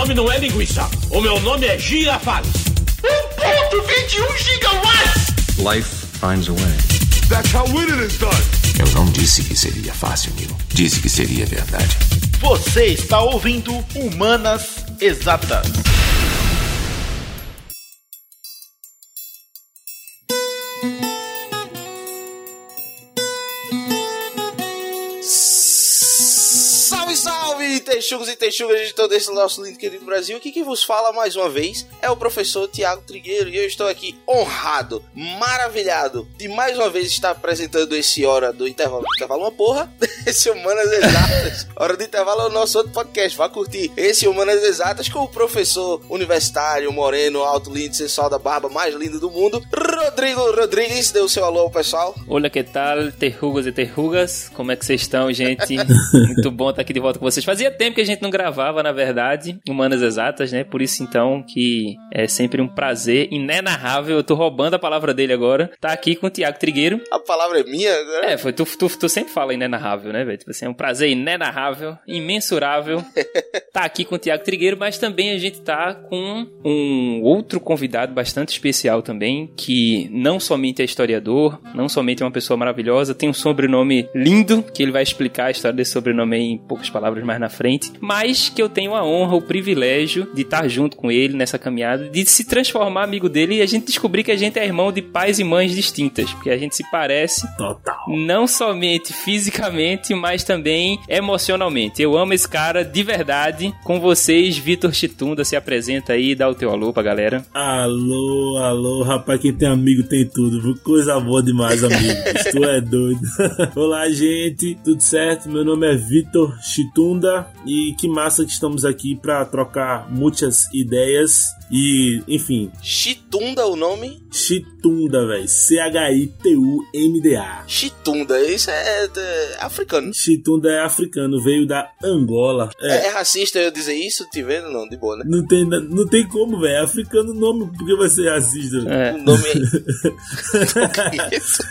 nome não é linguiça. O meu nome é Girafales. 1.21 gigawatts! Life finds a way. That's how winning is done. Eu não disse que seria fácil, Neil. Disse que seria verdade. Você está ouvindo Humanas Exatas. Texugos e texugas de todo esse nosso lindo querido Brasil. Aqui quem vos fala mais uma vez é o professor Tiago Trigueiro e eu estou aqui honrado, maravilhado de mais uma vez estar apresentando esse Hora do Intervalo. Intervalo uma porra, esse Humanas Exatas. Hora do Intervalo é o nosso outro podcast, vá curtir esse Humanas Exatas com o professor universitário, moreno, alto, lindo, sensual da barba mais linda do mundo, Rodrigo Rodrigues. Dê o seu alô pessoal. Olá, que tal, terrugas e terrugas? Como é que vocês estão, gente? Muito bom estar aqui de volta com vocês. Fazia tempo que a gente não gravava, na verdade, Humanas Exatas, né? Por isso, então, que é sempre um prazer inenarrável. Eu tô roubando a palavra dele agora. Tá aqui com o Tiago Trigueiro. A palavra é minha agora. É, foi, tu, tu, tu sempre fala inenarrável, né, velho? Tipo assim, é um prazer inenarrável, imensurável. tá aqui com o Tiago Trigueiro, mas também a gente tá com um outro convidado bastante especial também, que não somente é historiador, não somente é uma pessoa maravilhosa, tem um sobrenome lindo, que ele vai explicar a história desse sobrenome aí em poucas palavras mais na frente, mas que eu tenho a honra, o privilégio de estar junto com ele nessa caminhada, de se transformar amigo dele e a gente descobrir que a gente é irmão de pais e mães distintas, porque a gente se parece Total. não somente fisicamente, mas também emocionalmente. Eu amo esse cara de verdade. Com vocês, Vitor Chitunda se apresenta aí, dá o teu alô pra galera. Alô, alô, rapaz, quem tem amigo tem tudo, viu? Coisa boa demais, amigo. tu é doido. Olá, gente, tudo certo? Meu nome é Vitor Chitunda e que massa que estamos aqui pra trocar muitas ideias e, enfim, Chitunda o nome? Chitunda, velho. C-H-I-T-U-N-D-A. Chitunda, isso é, é africano. Chitunda é africano, veio da Angola. É. É. é racista eu dizer isso? Te vendo? Não, de boa, né? Não tem, não tem como, velho. É africano o nome, porque vai ser racista. É. O nome é.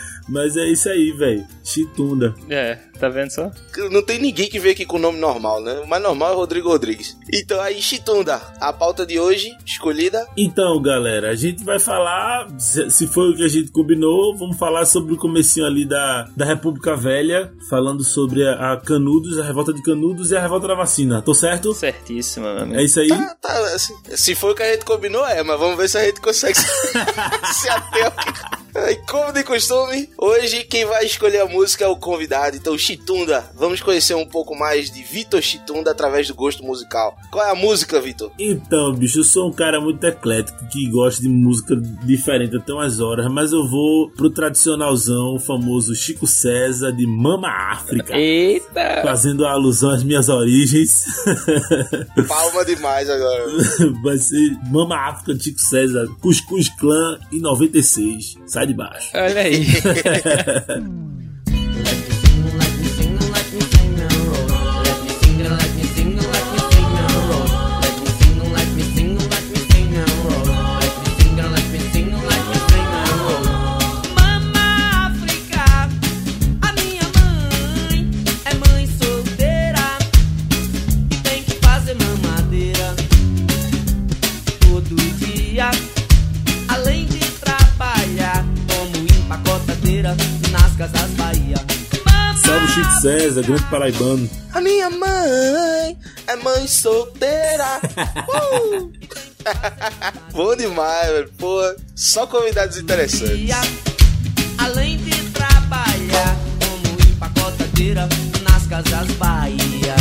Mas é isso aí, velho. Chitunda. É, tá vendo só? Não tem ninguém que veio aqui com nome normal, né? O mais normal é Rodrigo Rodrigues. Então aí, Chitunda, a pauta de hoje, escolhida. Então, galera, a gente vai falar, se se foi o que a gente combinou, vamos falar sobre o comecinho ali da, da República Velha, falando sobre a, a Canudos, a revolta de Canudos e a revolta da vacina. Tô certo? Certíssimo, amigo. É isso aí? Tá, tá, assim, se foi o que a gente combinou, é, mas vamos ver se a gente consegue se ater ao que- E como de costume, hoje quem vai escolher a música é o convidado. Então, Chitunda, vamos conhecer um pouco mais de Vitor Chitunda através do gosto musical. Qual é a música, Vitor? Então, bicho, eu sou um cara muito eclético que gosta de música diferente até umas horas, mas eu vou pro tradicionalzão, o famoso Chico César de Mama África. Eita! Fazendo alusão às minhas origens. Palma demais agora. Vai ser Mama África de Chico César, Cuscuz Clã em 96. Sai de baixo. Olha aí. nas casas Bahia. Salve Chico César, grande paraibano. A minha mãe é mãe solteira. Uh! Bom demais, velho. Pô, só convidados interessantes. além de trabalhar como empacotadeira nas casas Bahia.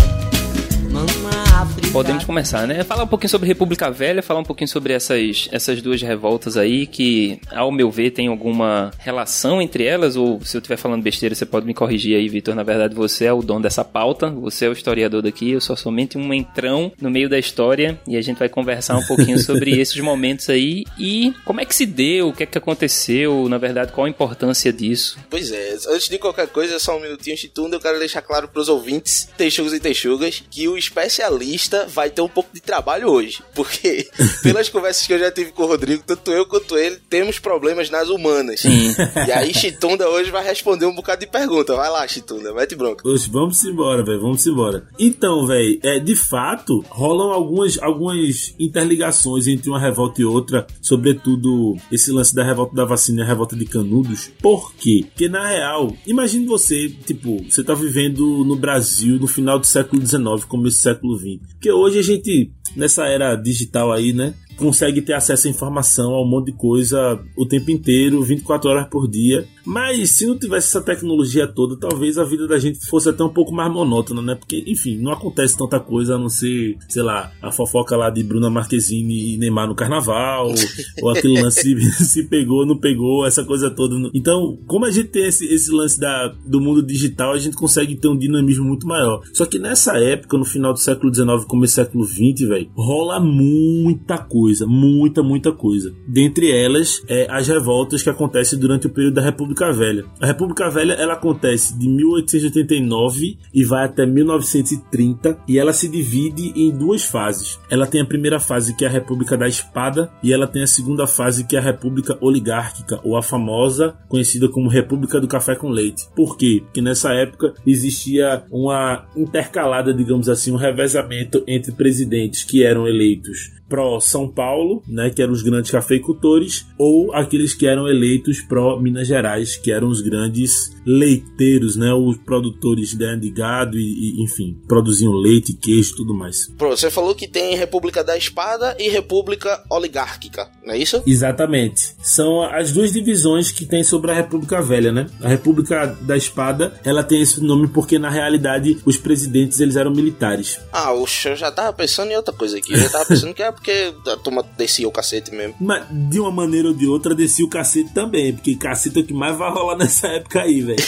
África. Podemos começar, né? Falar um pouquinho sobre República Velha, falar um pouquinho sobre essas, essas duas revoltas aí, que, ao meu ver, tem alguma relação entre elas, ou se eu estiver falando besteira, você pode me corrigir aí, Vitor. Na verdade, você é o dono dessa pauta, você é o historiador daqui, eu sou somente um entrão no meio da história, e a gente vai conversar um pouquinho sobre esses momentos aí, e como é que se deu, o que é que aconteceu, na verdade, qual a importância disso. Pois é, antes de qualquer coisa, só um minutinho, Chitunda, eu quero deixar claro pros ouvintes, texugos e texugas, que o especialista vai ter um pouco de trabalho hoje. Porque, pelas conversas que eu já tive com o Rodrigo, tanto eu quanto ele temos problemas nas humanas. Sim. E aí, Chitunda hoje vai responder um bocado de pergunta. Vai lá, Chitunda, vai te bronca. Oxe, vamos embora, velho, vamos embora. Então, velho, é, de fato, rolam algumas, algumas interligações entre uma revolta e outra, sobretudo esse lance da revolta da vacina e a revolta de Canudos. Por quê? Porque, na real, imagine você, tipo, você tá vivendo no Brasil no final do século XIX, começo do século XX. Porque hoje a gente, nessa era digital aí, né? consegue ter acesso à informação, a um monte de coisa o tempo inteiro, 24 horas por dia. Mas se não tivesse essa tecnologia toda, talvez a vida da gente fosse até um pouco mais monótona, né? Porque, enfim, não acontece tanta coisa a não ser, sei lá, a fofoca lá de Bruna Marquezine e Neymar no carnaval, ou aquele lance se pegou, não pegou, essa coisa toda. Então, como a gente tem esse, esse lance da, do mundo digital, a gente consegue ter um dinamismo muito maior. Só que nessa época, no final do século XIX, começo do século XX, velho, rola muita coisa coisa, muita, muita coisa. Dentre elas, é, as revoltas que acontecem durante o período da República Velha. A República Velha ela acontece de 1889 e vai até 1930 e ela se divide em duas fases. Ela tem a primeira fase que é a República da Espada e ela tem a segunda fase que é a República Oligárquica ou a famosa conhecida como República do Café com Leite. Por quê? Porque nessa época existia uma intercalada, digamos assim, um revezamento entre presidentes que eram eleitos pró São Paulo, né, que eram os grandes cafeicultores, ou aqueles que eram eleitos pró Minas Gerais, que eram os grandes leiteiros, né, os produtores de gado e, e enfim, produziam leite, queijo, tudo mais. Você falou que tem República da Espada e República Oligárquica, não é isso? Exatamente. São as duas divisões que tem sobre a República Velha, né? A República da Espada, ela tem esse nome porque na realidade os presidentes eles eram militares. Ah, eu já tava pensando em outra coisa aqui. Eu já tava pensando que é porque a turma descia o cacete mesmo. Mas de uma maneira ou de outra descia o cacete também, porque cacete é o que mais vai rolar nessa época aí, velho.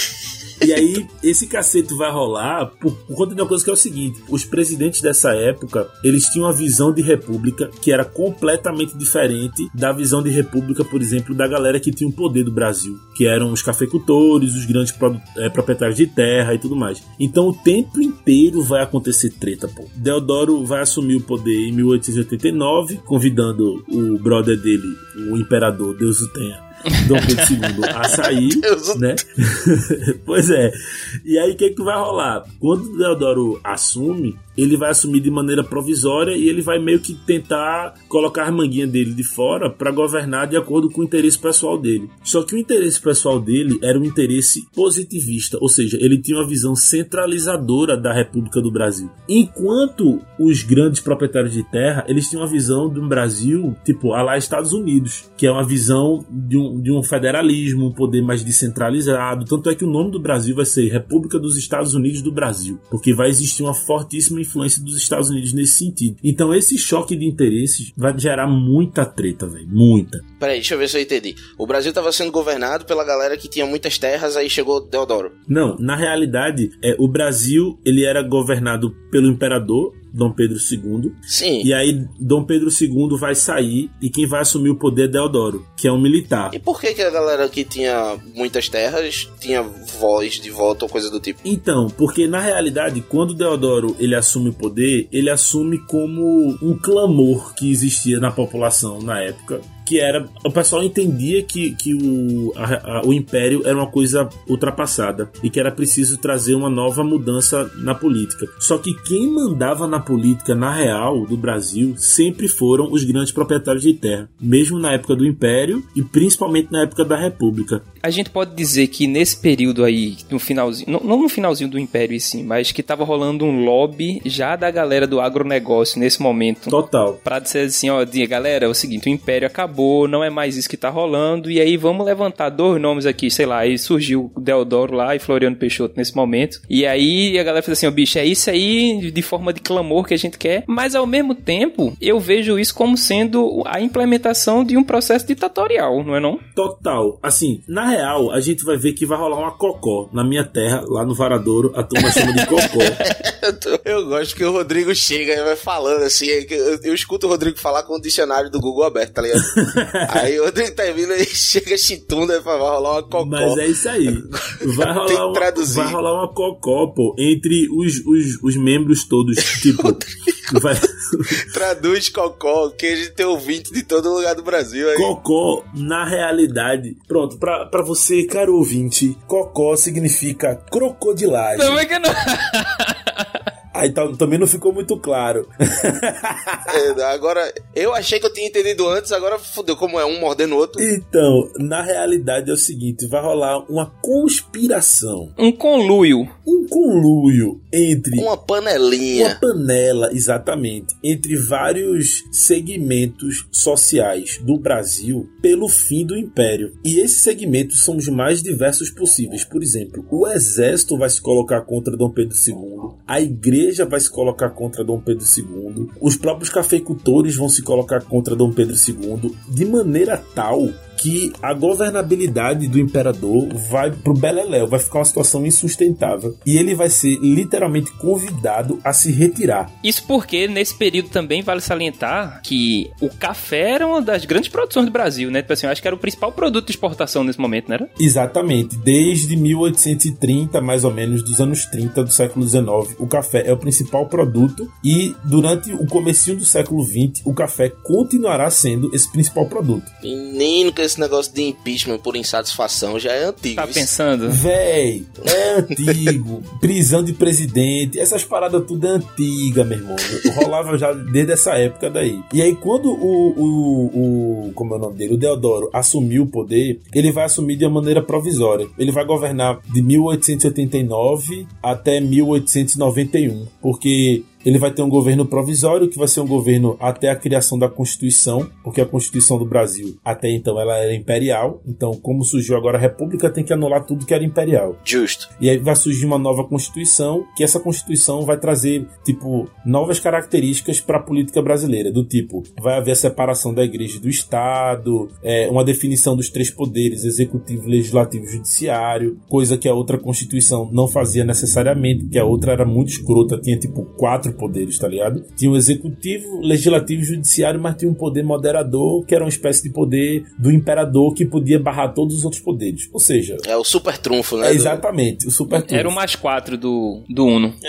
E aí, esse cacete vai rolar por, por, conta de uma coisa que é o seguinte: os presidentes dessa época eles tinham uma visão de república que era completamente diferente da visão de república, por exemplo, da galera que tinha o poder do Brasil, que eram os cafeicultores, os grandes é, proprietários de terra e tudo mais. Então, o tempo inteiro vai acontecer treta, pô. Deodoro vai assumir o poder em 1889, convidando o brother dele, o imperador, Deus o tenha Dom Pedro II a sair, né? pois é. E aí o que, que vai rolar? Quando o Deodoro assume, ele vai assumir de maneira provisória e ele vai meio que tentar colocar a manguinha dele de fora para governar de acordo com o interesse pessoal dele. Só que o interesse pessoal dele era um interesse positivista, ou seja, ele tinha uma visão centralizadora da República do Brasil. Enquanto os grandes proprietários de terra, eles tinham uma visão de um Brasil tipo a lá Estados Unidos, que é uma visão de um, de um federalismo, um poder mais descentralizado. Tanto é que o nome do Brasil vai ser República dos Estados Unidos do Brasil, porque vai existir uma fortíssima influência dos Estados Unidos nesse sentido. Então esse choque de interesses vai gerar muita treta, velho. Muita. Peraí, deixa eu ver se eu entendi. O Brasil estava sendo governado pela galera que tinha muitas terras, aí chegou Deodoro. Não, na realidade, é, o Brasil ele era governado pelo imperador Dom Pedro II. Sim. E aí Dom Pedro II vai sair e quem vai assumir o poder é Deodoro, que é um militar. E por que, que a galera que tinha muitas terras tinha voz de volta ou coisa do tipo? Então, porque na realidade, quando Deodoro ele assume o poder, ele assume como um clamor que existia na população na época que era. O pessoal entendia que, que o, a, a, o império era uma coisa ultrapassada e que era preciso trazer uma nova mudança na política. Só que quem mandava na política, na real, do Brasil, sempre foram os grandes proprietários de terra, mesmo na época do império e principalmente na época da república. A gente pode dizer que nesse período aí, no finalzinho, não, não no finalzinho do império sim, mas que estava rolando um lobby já da galera do agronegócio nesse momento. Total. Pra dizer assim, ó, galera, é o seguinte, o império acabou acabou, não é mais isso que tá rolando, e aí vamos levantar dois nomes aqui, sei lá, aí surgiu o Deodoro lá e Floriano Peixoto nesse momento, e aí a galera fez assim, ó, oh, bicho, é isso aí de forma de clamor que a gente quer, mas ao mesmo tempo, eu vejo isso como sendo a implementação de um processo ditatorial, não é não? Total. Assim, na real, a gente vai ver que vai rolar uma cocó na minha terra, lá no Varadouro, a turma chama de cocó. eu gosto que o Rodrigo chega e vai falando assim, eu, eu escuto o Rodrigo falar com o dicionário do Google aberto, tá ligado? aí o Rodrigo termina e chega chitunda e fala, vai rolar uma cocó. Mas é isso aí. Vai rolar, uma, vai rolar uma cocó, pô, entre os, os, os membros todos. Tipo, Vai... Traduz cocó, que a gente tem ouvinte de todo lugar do Brasil aí. Cocó, na realidade, pronto, pra, pra você, caro ouvinte, cocó significa crocodilagem. Como é que não? Aí tá, também não ficou muito claro. É, agora, eu achei que eu tinha entendido antes, agora fudeu, como é um mordendo o outro. Então, na realidade é o seguinte: vai rolar uma conspiração, Um conluio. um conluio entre Uma uma panelinha. panela, exatamente, entre vários segmentos sociais do Brasil pelo fim do império. E esses segmentos são os mais diversos possíveis. Por exemplo, o exército vai se colocar contra Dom Pedro II, a igreja vai se colocar contra Dom Pedro II, os próprios cafeicultores vão se colocar contra Dom Pedro II, de maneira tal que a governabilidade do imperador vai pro beleléu, vai ficar uma situação insustentável. E ele vai ser literalmente convidado a se retirar. Isso porque nesse período também vale salientar que o café era uma das grandes produções do Brasil, né? Tipo assim, eu acho que era o principal produto de exportação nesse momento, não era? Exatamente, desde 1830, mais ou menos, dos anos 30 do século XIX, o café é o principal produto e durante o comecinho do século XX, o café continuará sendo esse principal produto. Menino, que esse negócio de impeachment por insatisfação já é antigo. Tá isso. pensando? Véi, é antigo. Prisão de presidente, essas paradas tudo é antiga, meu irmão. Rolava já desde essa época daí. E aí, quando o, o, o. Como é o nome dele? O Deodoro assumiu o poder, ele vai assumir de uma maneira provisória. Ele vai governar de 1889 até 1891. Porque ele vai ter um governo provisório, que vai ser um governo até a criação da Constituição, porque a Constituição do Brasil, até então, ela era imperial. Então, como surgiu agora a República, tem que anular tudo que era imperial. Justo. E aí vai surgir uma nova Constituição, que essa Constituição vai trazer, tipo, novas características para a política brasileira, do tipo, vai haver a separação da igreja e do Estado, é, uma definição dos três poderes, executivo, legislativo e judiciário, coisa que a outra Constituição não fazia necessariamente, porque a outra era muito escrota, tinha, tipo, quatro poderes, tá ligado? Tinha o executivo, legislativo e judiciário, mas tinha um poder moderador, que era uma espécie de poder do imperador que podia barrar todos os outros poderes. Ou seja, É o super trunfo, né? é do- exatamente, o super Era o mais quatro do, do Uno.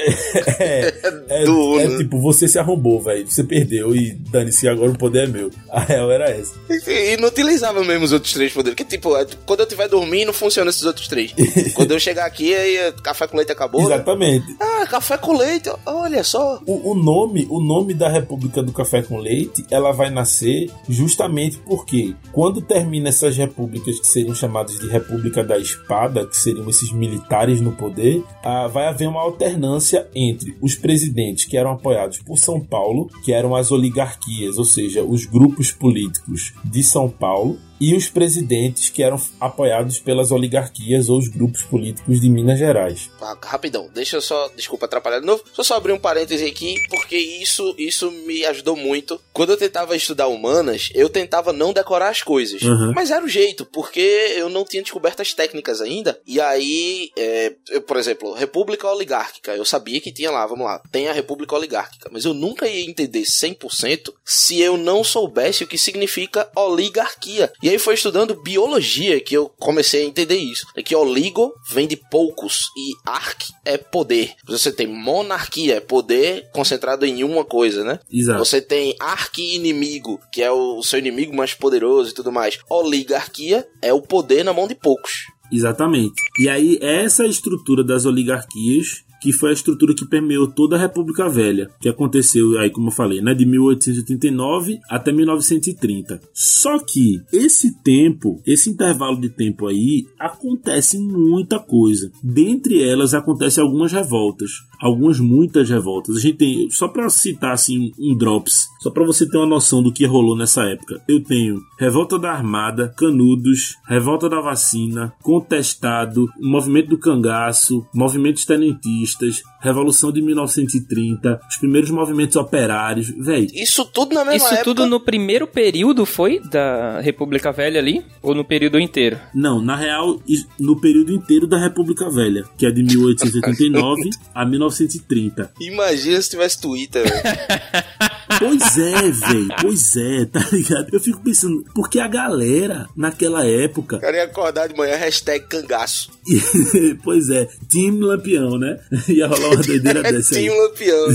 é, é, Do Uno. é tipo, você se arrombou, velho. Você perdeu e dane-se, agora o poder é meu. A real era essa. E não utilizava mesmo os outros três poderes. Que tipo, é, quando eu estiver dormindo, não funciona esses outros três. quando eu chegar aqui, aí é, café com leite acabou. né? Exatamente. Ah, café com leite, olha só. O, o nome, o nome da República do Café com Leite, ela vai nascer justamente porque quando termina essas repúblicas que seriam chamadas de República da Espada, que seriam esses militares no poder, ah, vai haver uma alternância entre os presidentes que eram apoiados por São Paulo, que eram as oligarquias, ou seja, os grupos políticos de São Paulo, e os presidentes que eram apoiados pelas oligarquias ou os grupos políticos de Minas Gerais. Ah, rapidão, deixa eu só, desculpa atrapalhar de novo, deixa eu só abrir um parêntese aqui, porque isso, isso me ajudou muito. Quando eu tentava estudar humanas, eu tentava não decorar as coisas, Uhum. mas era o jeito, porque eu não tinha descoberto as técnicas ainda, e aí, é, eu, por exemplo, República Oligárquica, eu sabia que tinha lá, vamos lá, tem a República Oligárquica, mas eu nunca ia entender 100% se eu não soubesse o que significa oligarquia. E aí foi estudando biologia que eu comecei a entender isso. É que oligo vem de poucos e arc é poder. Você tem monarquia, é poder concentrado em uma coisa, né? Exato. Você tem arqui-inimigo, que é o seu inimigo mais poderoso e tudo mais. Oligarquia é o poder na mão de poucos. Exatamente. E aí, essa estrutura das oligarquias que foi a estrutura que permeou toda a República Velha, que aconteceu aí, como eu falei, né, de 1889 até 1930. Só que esse tempo, esse intervalo de tempo aí, acontece muita coisa. Dentre elas acontece algumas revoltas, algumas muitas revoltas. A gente tem, só para citar assim um drops, só para você ter uma noção do que rolou nessa época. Eu tenho Revolta da Armada, Canudos, Revolta da Vacina, Contestado, Movimento do Cangaço, Movimentos Tenentistas, Revolução de 1930, os primeiros movimentos operários, véi. Isso tudo na mesma Isso época. tudo no primeiro período foi da República Velha ali? Ou no período inteiro? Não, na real, no período inteiro da República Velha, que é de 1889 a 1930. Imagina se tivesse Twitter, velho. Pois é, véi, pois é, tá ligado? Eu fico pensando, porque a galera, naquela época, O cara ia acordar de manhã, hashtag cangaço. pois é, time Lampião, né? Ia rolar uma doideira dessa aí. Tim Lampião.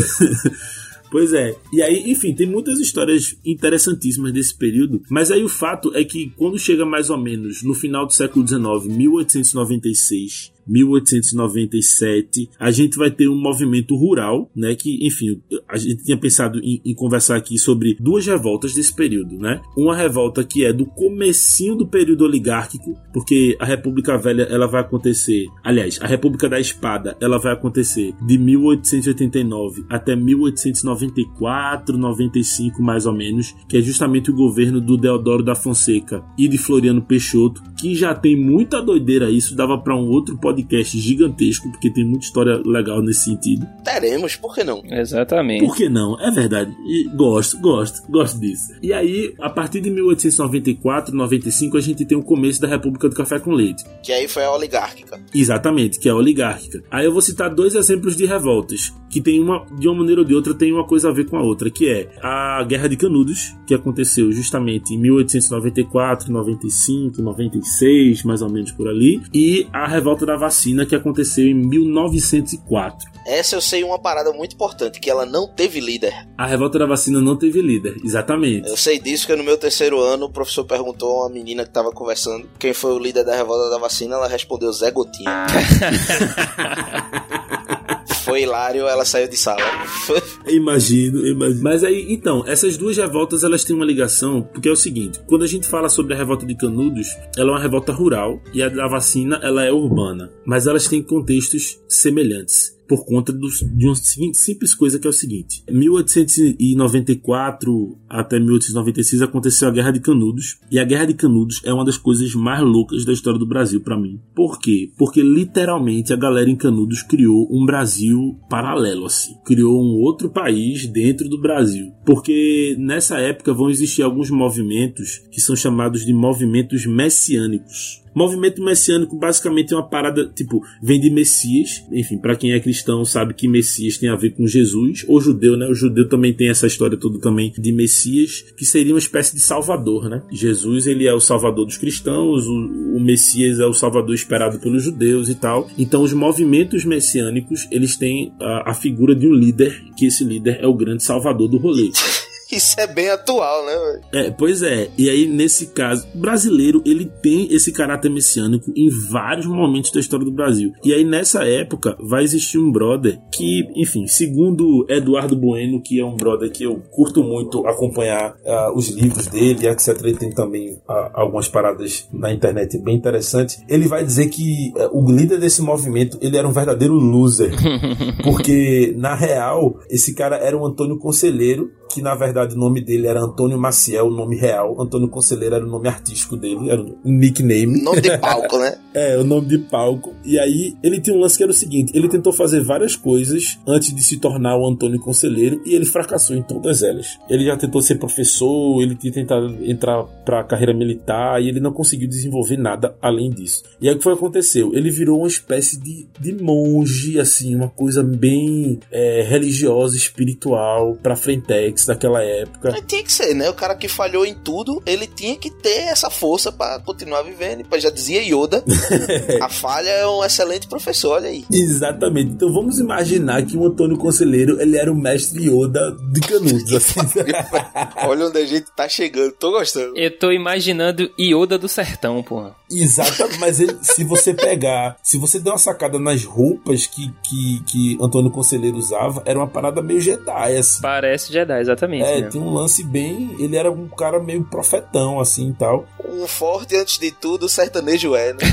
Pois é. E aí, enfim, tem muitas histórias interessantíssimas desse período, mas aí o fato é que quando chega mais ou menos no final do século XIX, 1896, 1897, a gente vai ter um movimento rural, né? Que, enfim, a gente tinha pensado em, em, conversar aqui sobre duas revoltas desse período, né? Uma revolta que é do comecinho do período oligárquico, porque a República Velha ela vai acontecer, aliás, a República da Espada ela vai acontecer de 1889 até 1894, 95 mais ou menos, que é justamente o governo do Deodoro da Fonseca e de Floriano Peixoto, que já tem muita doideira isso, dava para um outro podcast podcast gigantesco, porque tem muita história legal nesse sentido. Teremos, por que não? Exatamente. Por que não? É verdade. E gosto, gosto, gosto disso. E aí, a partir de 1894, 95, a gente tem o começo da República do Café com Leite. Que aí foi a oligárquica. Exatamente, que é a oligárquica. Aí eu vou citar dois exemplos de revoltas, que tem uma, de uma maneira ou de outra, tem uma coisa a ver com a outra, que é a Guerra de Canudos, que aconteceu justamente em 1894, 95, 96, mais ou menos por ali, e a Revolta da vacina que aconteceu em 1904. Essa eu sei uma parada muito importante, que ela não teve líder. A revolta da vacina não teve líder, exatamente. Eu sei disso, que no meu terceiro ano o professor perguntou a uma menina que tava conversando quem foi o líder da revolta da vacina, ela respondeu Zé Gotinha. foi hilário, ela saiu de sala. imagino, imagino. Mas aí, então, essas duas revoltas elas têm uma ligação, porque é o seguinte: quando a gente fala sobre a revolta de Canudos, ela é uma revolta rural e a da vacina ela é urbana, mas elas têm contextos semelhantes por conta dos, de uma simples coisa que é o seguinte: 1894 até 1896 aconteceu a Guerra de Canudos e a Guerra de Canudos é uma das coisas mais loucas da história do Brasil para mim. Por quê? Porque literalmente a galera em Canudos criou um Brasil paralelo assim, criou um outro país dentro do Brasil. Porque nessa época vão existir alguns movimentos que são chamados de movimentos messiânicos. Movimento messiânico basicamente é uma parada, tipo, vem de Messias. Enfim, para quem é cristão sabe que Messias tem a ver com Jesus. Ou judeu, né? O judeu também tem essa história toda também de Messias, que seria uma espécie de salvador, né? Jesus, ele é o salvador dos cristãos, o, o Messias é o salvador esperado pelos judeus e tal. Então, os movimentos messiânicos, eles têm a, a figura de um líder, que esse líder é o grande salvador do rolê. Isso é bem atual, né, velho? É, pois é. E aí, nesse caso, o brasileiro, ele tem esse caráter messiânico em vários momentos da história do Brasil. E aí, nessa época, vai existir um brother que, enfim, segundo Eduardo Bueno, que é um brother que eu curto muito acompanhar uh, os livros dele, etc. Ele tem também uh, algumas paradas na internet bem interessantes. Ele vai dizer que uh, o líder desse movimento, ele era um verdadeiro loser. porque, na real, esse cara era um Antônio Conselheiro, que na verdade o nome dele era Antônio Maciel, o nome real. Antônio Conselheiro era o nome artístico dele, era um nickname. Nome de palco, né? é, o nome de palco. E aí ele tinha um lance que era o seguinte: ele tentou fazer várias coisas antes de se tornar o Antônio Conselheiro e ele fracassou em todas elas. Ele já tentou ser professor, ele tinha tentado entrar pra carreira militar e ele não conseguiu desenvolver nada além disso. E aí o que foi que aconteceu? Ele virou uma espécie de, de monge, assim, uma coisa bem é, religiosa, espiritual, pra frentex daquela época. Mas tinha que ser, né? O cara que falhou em tudo, ele tinha que ter essa força para continuar vivendo. Já dizia Yoda, a falha é um excelente professor, olha aí. Exatamente. Então vamos imaginar que o Antônio Conselheiro, ele era o mestre Yoda de Canudos, assim. olha onde a gente tá chegando, tô gostando. Eu tô imaginando Yoda do sertão, porra. Exatamente, mas ele, se você pegar, se você der uma sacada nas roupas que, que, que Antônio Conselheiro usava, era uma parada meio Jedi, assim. Parece Jedi, exatamente. É, né? tem um lance bem. Ele era um cara meio profetão, assim e tal. Um forte, antes de tudo, sertanejo é, né?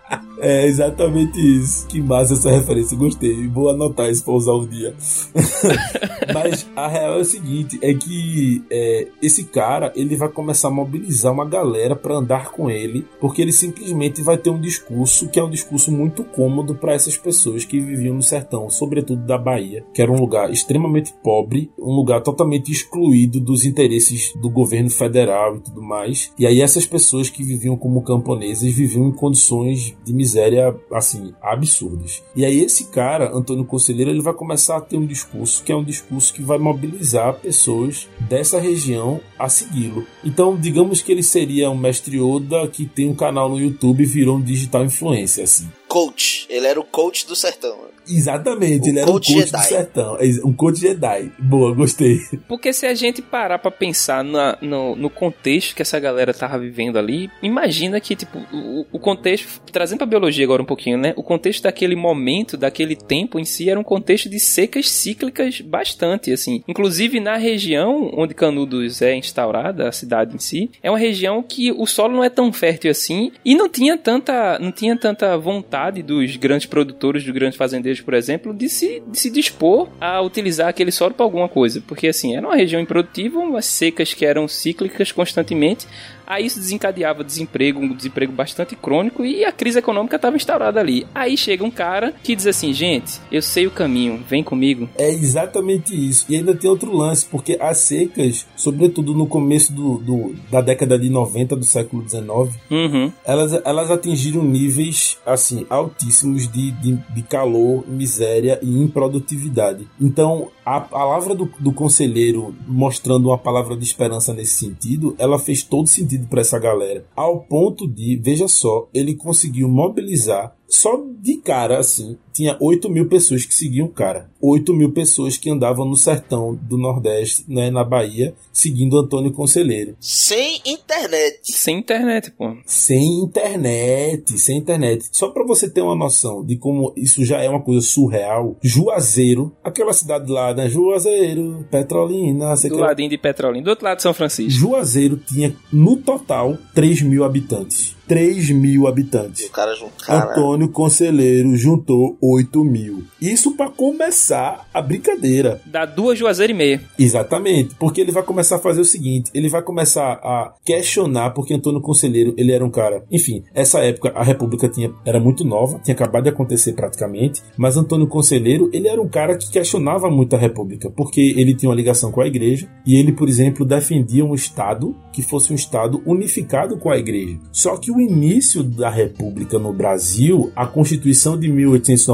é. É exatamente isso. Que massa essa referência, gostei. Vou anotar isso pra usar um dia. Mas a real é o seguinte: é que é, esse cara ele vai começar a mobilizar uma galera para andar com ele, porque ele simplesmente vai ter um discurso que é um discurso muito cômodo para essas pessoas que viviam no sertão, sobretudo da Bahia, que era um lugar extremamente pobre, um lugar totalmente excluído dos interesses do governo federal e tudo mais. E aí essas pessoas que viviam como camponeses viviam em condições de miséria assim, absurdas. E aí esse cara, Antônio Conselheiro, ele vai começar a ter um discurso que é um discurso que vai mobilizar pessoas dessa região a segui-lo. Então, digamos que ele seria um mestre Oda que tem um canal no YouTube e virou um digital influencer, assim. coach. Ele era o coach do sertão. Exatamente, O ele era um coach coach do Jedi. sertão. Um coach Jedi. Boa, gostei. Porque se a gente parar pra pensar na- no, no contexto que essa galera tava vivendo ali, imagina que, tipo, o, o contexto, trazendo pra biologia agora um pouquinho, né? O contexto daquele momento, daquele tempo em si, era um contexto de secas cíclicas bastante, assim. Inclusive na região onde Canudos é instaurada, a cidade em si, é uma região que o solo não é tão fértil assim e não tinha tanta, não tinha tanta vontade dos grandes produtores, dos grandes fazendeiros, por exemplo, de se, de se dispor a utilizar aquele solo para alguma coisa. Porque assim, era uma região improdutiva, umas secas que eram cíclicas constantemente. Aí isso desencadeava desemprego, um desemprego bastante crônico e a crise econômica estava instaurada ali. Aí chega um cara que diz assim: gente, eu sei o caminho, vem comigo. É exatamente isso. E ainda tem outro lance, porque as secas, sobretudo no começo do, do- da década de 90 do século XIX, Uhum. elas, elas atingiram níveis assim altíssimos de, de, de calor, miséria e improdutividade. Então, a palavra do, do conselheiro mostrando uma palavra de esperança nesse sentido, ela fez todo sentido para essa galera. Ao ponto de, veja só, ele conseguiu mobilizar só de cara, assim, tinha 8 mil pessoas que seguiam o cara. 8 mil pessoas que andavam no sertão do Nordeste, né, na Bahia, seguindo Antônio Conselheiro. Sem internet. Sem internet, pô. Sem internet, sem internet. Só pra você ter uma noção de como isso já é uma coisa surreal. Juazeiro, aquela cidade lá, né? Juazeiro, Petrolina, Do que lá. ladinho de Petrolina, do outro lado de São Francisco. Juazeiro tinha, no total, 3 mil habitantes. 3 mil habitantes. O cara junto. Cara, Antônio Conselheiro juntou 8 mil. Isso pra começar a brincadeira. Dá duas Juazeiro e meia. Exatamente, porque ele vai começar a fazer o seguinte, ele vai começar a questionar, porque Antônio Conselheiro, ele era um cara, enfim, essa época a República tinha, era muito nova, tinha acabado de acontecer praticamente, mas Antônio Conselheiro, ele era um cara que questionava muito a República, porque ele tinha uma ligação com a igreja, e ele, por exemplo, defendia um Estado que fosse um Estado unificado com a igreja. Só que o início da República no Brasil, a Constituição de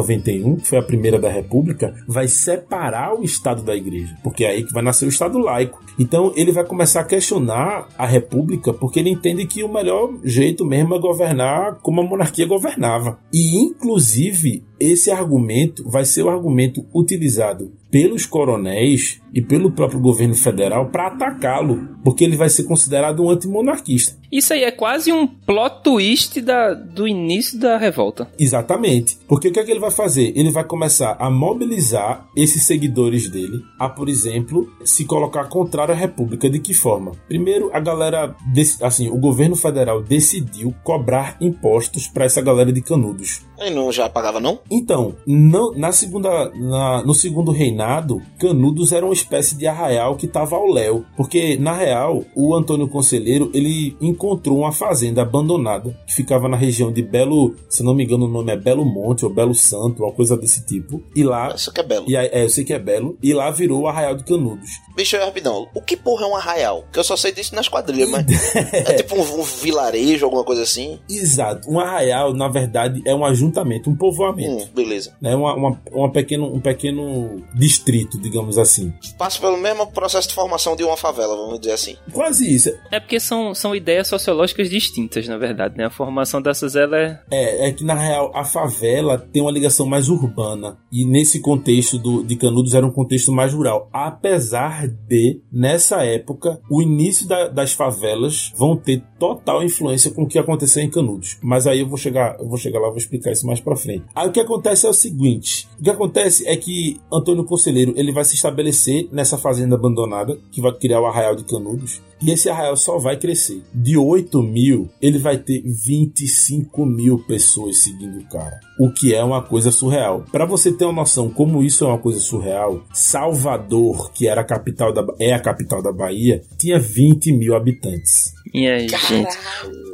1891, que foi a primeira da República, vai separar o Estado da Igreja, porque é aí que vai nascer o Estado laico. Então ele vai começar a questionar a República, porque ele entende que o melhor jeito mesmo é governar como a monarquia governava. E inclusive esse argumento vai ser o argumento utilizado pelos coronéis e pelo próprio governo federal para atacá-lo, porque ele vai ser considerado um antimonarquista. Isso aí é quase um plot twist da, do início da revolta. Exatamente. Porque o que é que ele vai fazer? Ele vai começar a mobilizar esses seguidores dele a, por exemplo, se colocar contrário à República. De que forma? Primeiro, a galera, assim, o governo federal decidiu cobrar impostos para essa galera de canudos. Ele não já pagava, não? Então, não- na segunda, na- no segundo reinado, Canudos era uma espécie de arraial que estava ao léu, porque na real o Antônio Conselheiro ele encontrou uma fazenda abandonada que ficava na região de Belo, se não me engano o nome é Belo Monte ou Belo Santo, uma coisa desse tipo, e lá Isso que é belo. e aí, é, eu sei que é Belo, e lá virou o Arraial de Canudos. Bicho, é rapidão. O que porra é um arraial? Que eu só sei disso nas quadrilhas, mas. é tipo um, um vilarejo, alguma coisa assim. Exato, um arraial na verdade é um ajuntamento, um povoamento. Hum, beleza. Né, uma, uma, uma pequeno, um pequeno distrito, digamos assim. Passa pelo mesmo processo de formação de uma favela, vamos dizer assim. Quase isso. É porque são, são ideias sociológicas distintas, na verdade, né? A formação dessas ela é. É, é que na real a favela tem uma ligação mais urbana. E nesse contexto do, de Canudos era um contexto mais rural. Apesar de, nessa época, o início da- das favelas vão ter total influência com o que aconteceu em Canudos. Mas aí eu vou chegar, eu vou chegar lá, vou explicar isso mais pra frente. Aí o que acontece é o seguinte: o que acontece é que Antônio Conselheiro ele vai se estabelecer nessa fazenda abandonada, que vai criar o Arraial de Canudos. E esse arraial só vai crescer. De 8 mil, ele vai ter 25 mil pessoas seguindo o cara. O que é uma coisa surreal. Para você ter uma noção como isso é uma coisa surreal, Salvador, que era a capital da, é a capital da Bahia, tinha 20 mil habitantes. E aí, gente?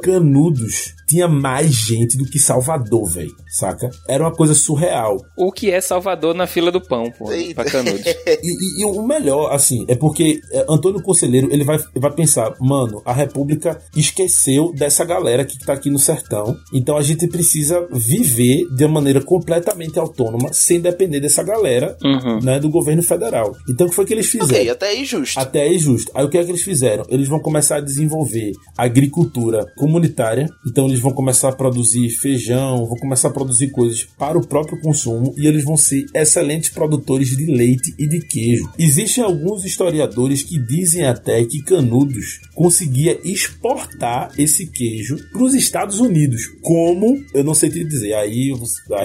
Canudos tinha mais gente do que Salvador, velho. Saca? Era uma coisa surreal. O que é Salvador na fila do pão, pô, Eita. pra Canudos. E, e- e o melhor, assim, é porque é, Antônio Conselheiro ele vai, vai pensar, mano, a República esqueceu dessa galera que tá aqui no sertão, então a gente precisa viver de uma maneira completamente autônoma, sem depender dessa galera, Uhum. né, do governo federal. Então o que foi que eles fizeram? Ok, até aí justo. Até aí justo. Aí o que é que eles fizeram? Eles vão começar a desenvolver agricultura comunitária. Então eles vão começar a produzir feijão, vão começar a produzir coisas para o próprio consumo e eles vão ser excelentes produtores de leite e de queijo. Existem alguns historiadores que dizem até que Canudos conseguia exportar esse queijo para os Estados Unidos. Como? Eu não sei te dizer. Aí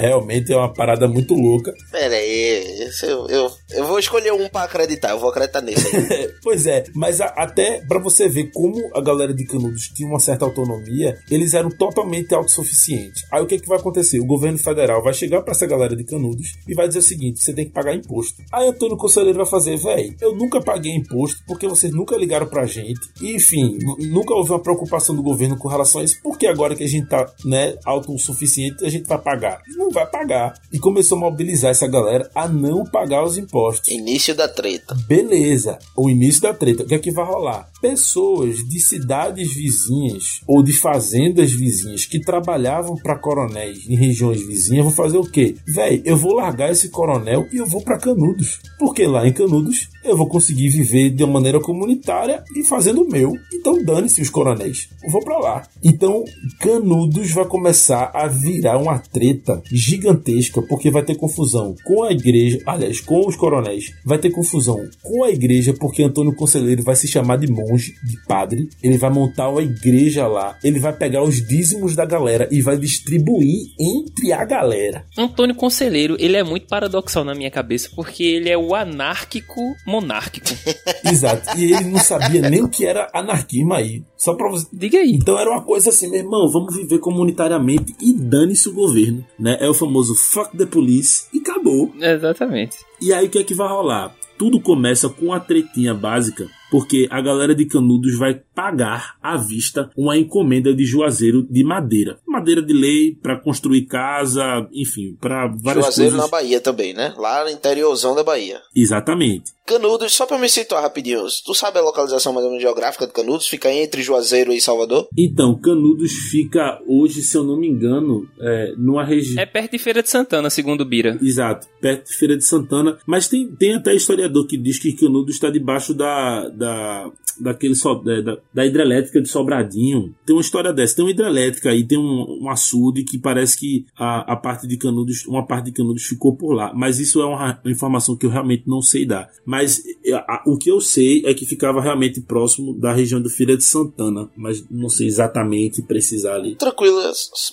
realmente é uma parada muito louca. Pera aí, eu, eu, eu vou escolher um para acreditar, eu vou acreditar nesse. pois é, mas a, até para você ver como a galera de Canudos tinha uma certa autonomia, eles eram totalmente autossuficientes. Aí o que, que vai acontecer? O governo federal vai chegar para essa galera de Canudos e vai dizer o seguinte: você tem que pagar imposto. Aí Antônio Conselheiro vai fazer, velho, eu nunca paguei imposto porque vocês nunca ligaram pra gente. E, enfim, nunca houve uma preocupação do governo com relação a isso. Porque agora que a gente tá, né, autossuficiente, a gente vai pagar? Não vai pagar. E começou a mobilizar essa galera a não pagar os impostos. Início da treta. Beleza. O início da treta. O que é que vai rolar? Pessoas de cidades vizinhas ou de fazendas vizinhas que trabalhavam para coronéis em regiões vizinhas vão fazer o quê? Véi, eu vou largar esse coronel e eu vou para Canudos. Porque lá em Canudos eu vou conseguir viver de uma maneira comunitária e fazendo o meu. Então dane-se os coronéis. Eu vou para lá. Então Canudos vai começar a virar uma treta gigantesca porque vai ter confusão com a igreja, aliás, com os coronéis. Vai ter confusão com a igreja porque Antônio Conselheiro vai se chamar de monge, de padre. Ele vai montar uma igreja lá. Ele vai pegar os dízimos da galera e vai distribuir entre a galera. Antônio Conselheiro, ele é muito paradoxal na minha cabeça porque ele é o anárquico monárquico. Exato. E ele não sabia nem o que era anarquismo aí. Só pra você. Diga aí. Então era uma coisa assim, meu irmão, vamos viver comunitariamente e dane-se o governo, né? É o famoso fuck the police e acabou. Exatamente. E aí o que é que vai rolar? Tudo começa com a tretinha básica porque a galera de Canudos vai pagar à vista uma encomenda de Juazeiro de madeira. Madeira de lei para construir casa, enfim, para várias Juazeiro coisas. na Bahia também, né? Lá no interiorzão da Bahia. Exatamente. Canudos, só pra me situar rapidinho, tu sabe a localização mais ou menos geográfica de Canudos? Fica entre Juazeiro e Salvador? Então, Canudos fica hoje, se eu não me engano, é, numa região. É perto de Feira de Santana, segundo o Bira. Exato, perto de Feira de Santana. Mas tem, tem até historiador que diz que Canudos está debaixo da, da, daquele so, da, da hidrelétrica de Sobradinho. Tem uma história dessa. Tem uma hidrelétrica aí, tem um, um açude que parece que a, a parte de Canudos, uma parte de Canudos ficou por lá. Mas isso é uma, informação que eu realmente não sei dar. Mas a, o que eu sei é que ficava realmente próximo da região do Feira de Santana. Mas não sei exatamente precisar ali. Tranquilo,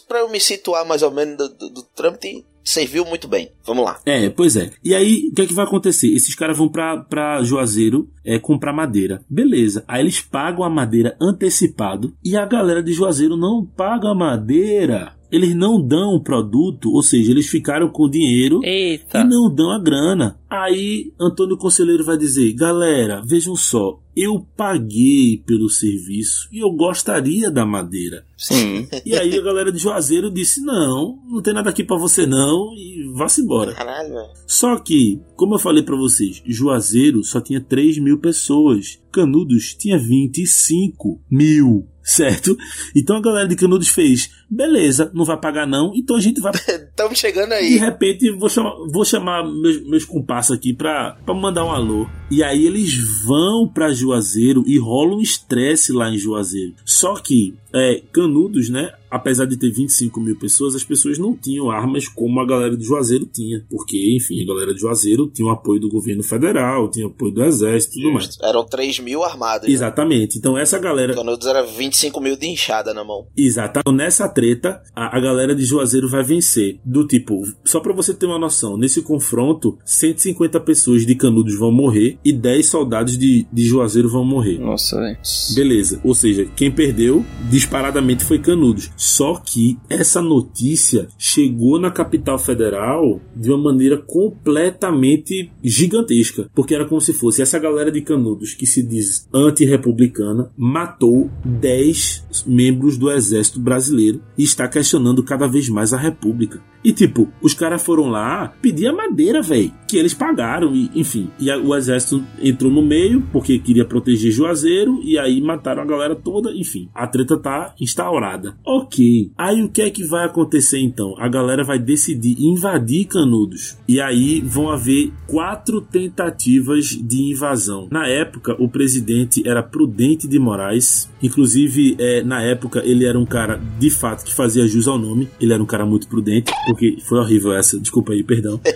pra eu me situar mais ou menos do, do, do trâmite, serviu muito bem. Vamos lá. É, pois é. E aí, o que é que vai acontecer? Esses caras vão pra, pra Juazeiro é, comprar madeira. Beleza. Aí eles pagam a madeira antecipado e a galera de Juazeiro não paga a madeira. Eles não dão o produto, ou seja, eles ficaram com o dinheiro Eita. e não dão a grana. Aí Antônio Conselheiro vai dizer: galera, vejam só, eu paguei pelo serviço e eu gostaria da madeira. Sim. E aí a galera de Juazeiro disse: não, não tem nada aqui pra você não e vá-se embora. Caralho, velho. Só que, como eu falei pra vocês, Juazeiro só tinha 3 mil pessoas. Canudos tinha 25 mil. Certo? Então a galera de Canudos fez: beleza, não vai pagar não, então a gente vai. Estamos chegando De aí. repente, vou chamar, vou chamar meus, meus compassos aqui pra, pra mandar um alô. E aí eles vão pra Juazeiro e rola um estresse lá em Juazeiro. Só que, é, Canudos, né? Apesar de ter 25 mil pessoas, as pessoas não tinham armas como a galera de Juazeiro tinha. Porque, enfim, a galera de Juazeiro tinha o apoio do governo federal, tinha o apoio do exército e tudo mais. Eram 3 mil armados. né? Exatamente. Então essa galera. Canudos era 25 mil de inchada na mão. Exato. Então, Nessa treta, a, a galera de Juazeiro vai vencer. Do tipo, só pra você ter uma noção, nesse confronto, 150 pessoas de Canudos vão morrer e 10 soldados de, de Juazeiro vão morrer. Nossa, velho. Beleza. Ou seja, quem perdeu disparadamente foi Canudos. Só que essa notícia chegou na capital federal de uma maneira completamente gigantesca. Porque era como se fosse essa galera de Canudos que se diz anti-republicana matou 10 membros do exército brasileiro e está questionando cada vez mais a república. E tipo, os caras foram lá pedir a madeira, velho, que eles pagaram e enfim. E o exército entrou no meio porque queria proteger Juazeiro e aí mataram a galera toda, enfim. A treta tá instaurada. Ok. Ok. Aí o que é que vai acontecer então? A galera vai decidir invadir Canudos. E aí vão haver quatro tentativas de invasão. Na época, o presidente era Prudente de Moraes. Inclusive, é, na época, ele era um cara de fato que fazia jus ao nome. Ele era um cara muito prudente, porque foi horrível essa, desculpa aí, perdão.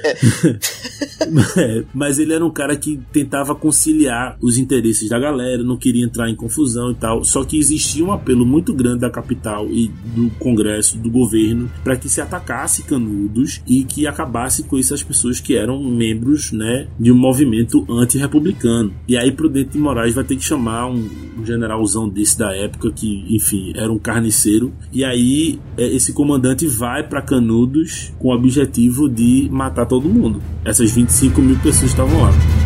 É, Mas ele era um cara que tentava conciliar os interesses da galera, não queria entrar em confusão e tal. Só que existia um apelo muito grande da capital e do Congresso, do governo, para que se atacasse Canudos e que acabasse com essas pessoas que eram membros né, de um movimento anti-republicano. E aí Prudente de Moraes vai ter que chamar um, um generalzão desse da época que, enfim, era um carniceiro. E aí é, esse comandante vai para Canudos com o objetivo de matar todo mundo. Essas 25 mil pessoas estavam lá.